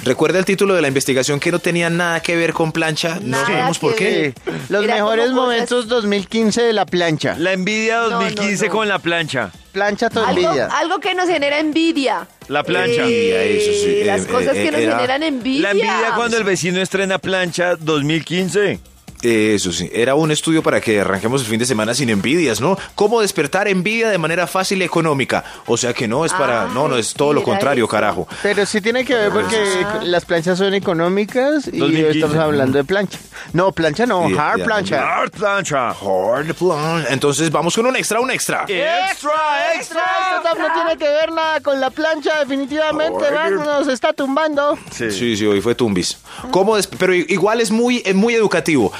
¿Recuerda el título de la investigación que no tenía nada que ver con plancha? No Nada sabemos por qué. ver. Los Era mejores momentos 2015 de la plancha. La envidia No, 2015 no, no. con la plancha. Plancha tu Algo, envidia. algo que nos genera envidia. La plancha. Envidia, eso sí. Las Eh, cosas eh, que nos era- generan envidia. La envidia cuando el vecino estrena plancha 2015. Eso sí, era un estudio para que arranquemos el fin de semana sin envidias, ¿no? ¿Cómo despertar envidia de manera fácil y económica? O sea que no es para... no, no, es todo lo contrario, carajo. Pero sí tiene que ver porque Ah. las planchas son económicas y 2015. estamos hablando de plancha. No, plancha no, Sí, hard plancha. Hard plancha. Hard plancha. Entonces vamos con un extra, un extra. Extra, Extra, esto no tiene que ver nada con la plancha, definitivamente, Max nos está tumbando. Sí. Sí, sí, hoy fue Tumbis. ¿Cómo Pero igual es muy, es muy educativo.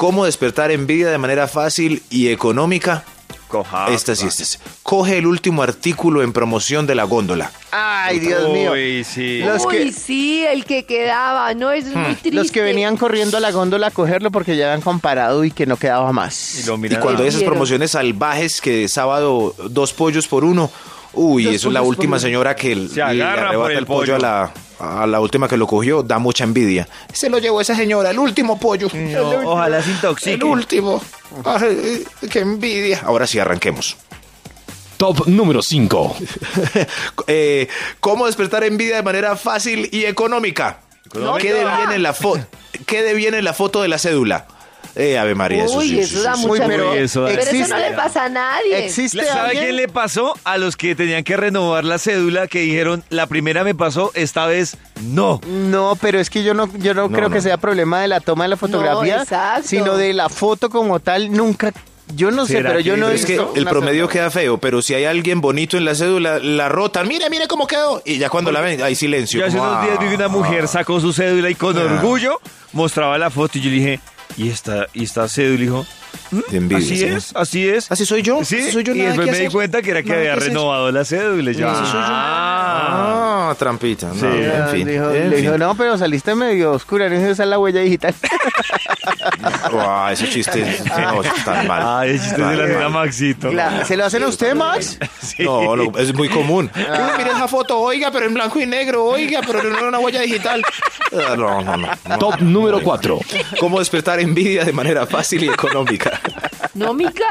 ¿Cómo despertar envidia de manera fácil y económica? Coja. Esta sí, esta es. Coge el último artículo en promoción de la góndola. Ay, Dios mío. Uy, sí. Los Uy, que- sí, el que quedaba, ¿no? Eso es muy triste. Los que venían corriendo a la góndola a cogerlo porque ya habían comparado y que no quedaba más. Y lo Y miran cuando hay esas Vieron. promociones salvajes que sábado dos pollos por uno, uy, eso es la última señora que le Se agarra arrebata por el el pollo, pollo. a la a la última que lo cogió, da mucha envidia. Se lo llevó esa señora, el último pollo. No, ojalá se intoxique. El último. Ay, qué envidia. Ahora sí, arranquemos. Top número 5. Eh, ¿Cómo despertar envidia de manera fácil y económica? ¿Económica? Quede bien en la foto. Quede bien en la foto de la cédula. Eh, Ave María, eso Uy, sí, eso sí, da sí, mucha Uy, pero eso da- Pero eso no le pasa a nadie. ¿Existe ¿Sabe alguien? quién le pasó? A los que tenían que renovar la cédula que dijeron, la primera me pasó, esta vez no. No, pero es que yo no, yo no, No, creo no. que sea problema de la toma de la fotografía, exacto. sino de la foto como tal. Nunca, yo no sé, ¿Será pero yo que- no he es que visto el una promedio cédula. queda feo, pero si hay alguien bonito en la cédula, la rotan. Mire, mire cómo quedó. Y ya cuando la ven, hay silencio. Yo hace como, unos días vi que una ah, mujer sacó su cédula y con orgullo mostraba la foto y yo le dije, ¿y esta, y esta cédula? Envidia, así ¿sí? es, así es. Así soy yo. Ah, Sí, soy yo. y después me di hacer. cuenta que era que Nada había que renovado la cédula. y yo, Así soy yo. ah. Ah, trampita. No, Sí. en fin. Dijo- en le fin. dijo, no, pero saliste medio oscura, no esa es la huella digital. Ah, ese chiste no, está mal. Ay, el chiste de la nena Maxito. Claro, ¿Se lo hacen a usted, Max? No, lo- es muy común. Uy, mira esa foto, oiga, pero en blanco y negro, oiga, pero no era una huella digital. Ah, No, no, no. no. Top número 4. ¿Cómo despertar envidia de manera fácil y económica? No, Mica.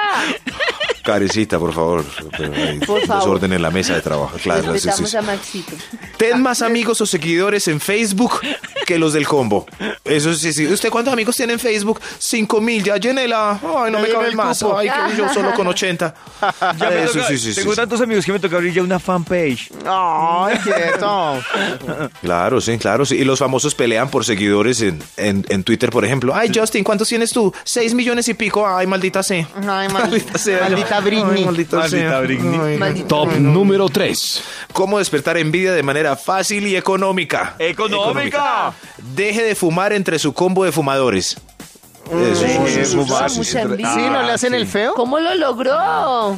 Carecita, por favor. Por favor. Desorden en la mesa de trabajo. Claro, sí, sí, a Maxito. Ten más amigos o seguidores en Facebook que los del combo. Eso sí, sí. ¿Usted cuántos amigos tiene en Facebook? Cinco mil, ya llené la. Ay, no me cabe el más. Ay, que yo solo con 80. Ya me Eso toca- sí, sí, tengo sí. tantos amigos que me toca abrir ya una fanpage. Ay, quieto. Claro, sí, claro, sí. Y los famosos pelean por seguidores en, en, en Twitter, por ejemplo. Ay, Justin, ¿cuántos tienes tú? Seis millones y pico. Ay, maldita sea. Ay, mal- Maldita sea. maldita Britney. Ay, maldita Maldita sea. Britney. Ay, Maldito. Top número 3. ¿Cómo despertar envidia de manera fácil y económica? ¡Económica! Deje de fumar entre su combo de fumadores. Eso, Sí, sí, sí, sí, ¿no le hacen sí. el feo? ¿Cómo lo logró?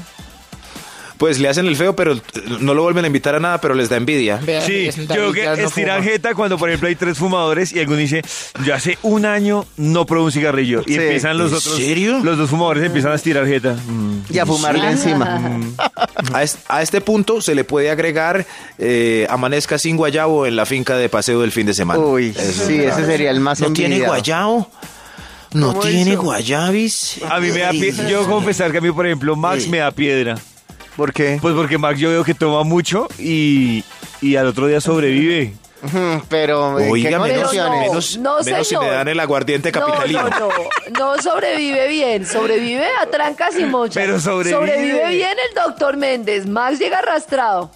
Pues le hacen el feo, pero no lo vuelven a invitar a nada, pero les da envidia. Sí, yo creo que estiran jeta cuando, por ejemplo, hay tres fumadores y alguno dice, yo hace un año no probé un cigarrillo. Y Sí. empiezan los ¿En otros. serio? Los dos fumadores empiezan a estirar jeta. Mm. Y a fumarle encima. A, es- a este punto se le puede agregar eh, amanezca sin guayabo en la finca de paseo del fin de semana. Uy, Eso sí, es ese sería el más ¿No tiene guayabo? ¿No ¿Cómo tiene hizo? guayabis? A mí me da piedra. Yo confesar que a mí, por ejemplo, Max me da piedra. ¿Por qué? Pues porque Max yo veo que toma mucho y, y al otro día sobrevive. Pero, ¿en Oiga, qué menos, condiciones? menos, No, menos si le dan el aguardiente capitalino. No, no, no. No sobrevive bien. Sobrevive a trancas y mochas. Pero sobrevive. bien el doctor Méndez. Max llega arrastrado.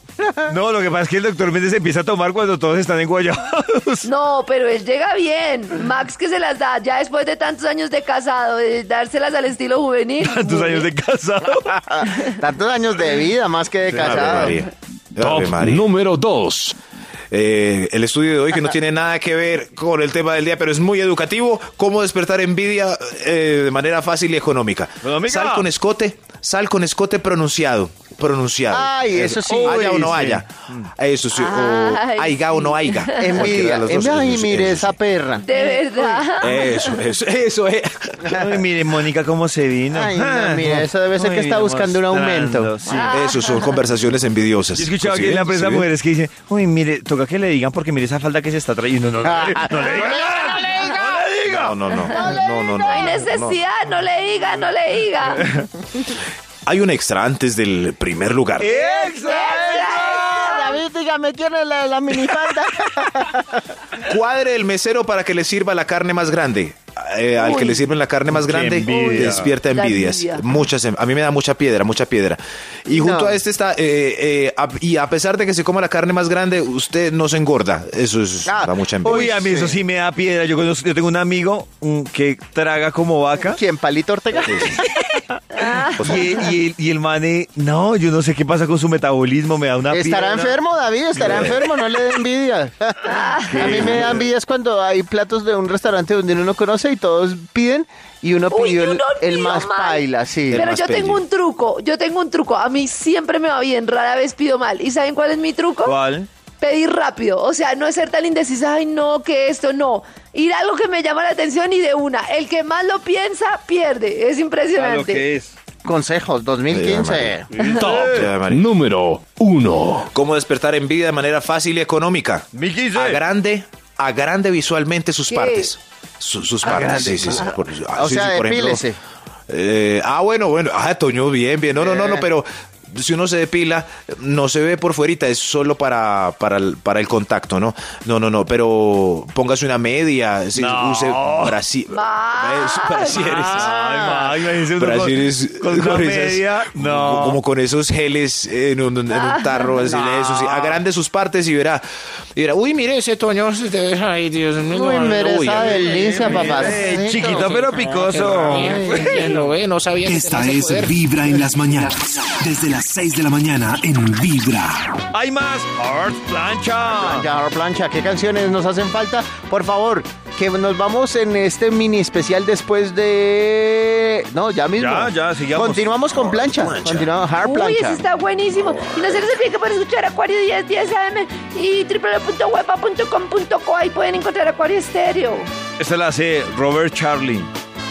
No, lo que pasa es que el doctor Méndez empieza a tomar cuando todos están enguayados. No, pero él llega bien. Max que se las da ya después de tantos años de casado, de dárselas al estilo juvenil. Tantos años de casado. Tantos años de vida, más que de casado. María. Top número 2. Eh, el estudio de hoy que no tiene nada que ver con el tema del día, pero es muy educativo. Cómo despertar envidia eh, de manera fácil y económica. Económica. Sal con escote, sal con escote pronunciado. Pronunciado. Ay, eso sí. Haya o no sí. haya. Eso sí. o Ay, haiga o sí. no haiga. Cualquiera de Envidia. los dos. Ay, Eso sí, mire eso esa perra. De verdad. Eso, eso, eso es. Ay, mire, Mónica, cómo se vino. Ay, no, mire, eso debe ser Ay, que está mira, buscando un aumento. sí. Eso son conversaciones envidiosas. Yo he escuchado ¿Sí aquí en la prensa ¿Sí mujeres que dicen, uy, mire, toca que le digan porque mire esa falda que se está trayendo. No, no, no, le- no le digan. No. No, no, no. No, no, No hay no. necesidad, no le diga, no le diga. Hay un extra antes del primer lugar. David, dígame, ¿quién es la, la minifalda? Cuadre el mesero para que le sirva la carne más grande. Eh, al que Uy. le sirven la carne más grande, envidia. despierta envidias. envidia. Muchas, a mí me da mucha piedra, mucha piedra. Y junto No. a este está, eh, eh, a- y a pesar de que se coma la carne más grande, usted no se engorda. Eso es, Ah, da mucha envidia. Uy, a mí eso sí me da piedra. Yo, conozco- yo tengo un amigo que traga como vaca. ¿Quién, Palito Ortega? Y, y el, y el mane, no, yo no sé qué pasa con su metabolismo, me da una Estará piedra. enfermo, David, estará enfermo, no le dé envidia. A mí me da envidia es cuando hay platos de un restaurante donde uno no conoce y todos piden y uno Uy, pidió el, más mal. paila, sí. Pero yo tengo un truco, yo tengo un truco. A mí siempre me va bien, rara vez pido mal. ¿Y saben cuál es mi truco? ¿Cuál? Pedir rápido. O sea, no es ser tan indecisa, ay, no, que esto, no. Ir a algo que me llama la atención y de una. El que más lo piensa, pierde. Es lo impresionante. que es. Consejos, 2015. Top número 1. ¿Cómo despertar envidia de manera fácil y económica? 2015. Agrande, agrande visualmente sus ¿Qué? partes. Su- sus partes, sí, sí, sí. Por, ah, O sí, sea, sí, por ejemplo. Eh, ah, bueno, bueno. Ah, Toño, bien, bien. No, no, no, no, Eh. pero si uno se depila, no se ve por fuerita, es solo para, para, el, para el contacto, ¿no? No, no, no, pero póngase una media, sí, No. use brasi- Max. es- brasieres. Ay, ma, imagínese uno con- con una esas- media, no. Como con esos geles en un, en un tarro, así, eso sí. Agrande sus partes y verá. Y verá, uy, mire ese Toño, se te deja ahí, Dios mío. Uy, mire uy, esa delicia, papá. Chiquito pero picoso. no sabía Esta es poder. Vibra en las mañanas. Desde las 6 de la mañana en Vibra. Hay más. Art Plancha. Ya, plancha, ¿qué canciones nos hacen falta? Por favor, que nos vamos en este mini especial después de... No, ya mismo. Ya, ya, sigamos. Continuamos con plancha. Continuamos hard Uy, plancha. está buenísimo. Y no se les olvide que pueden escuchar Acuario 10 10 AM y www.wepa.com.co. Ahí pueden encontrar Acuario Estéreo. Esta la hace Robert Charlie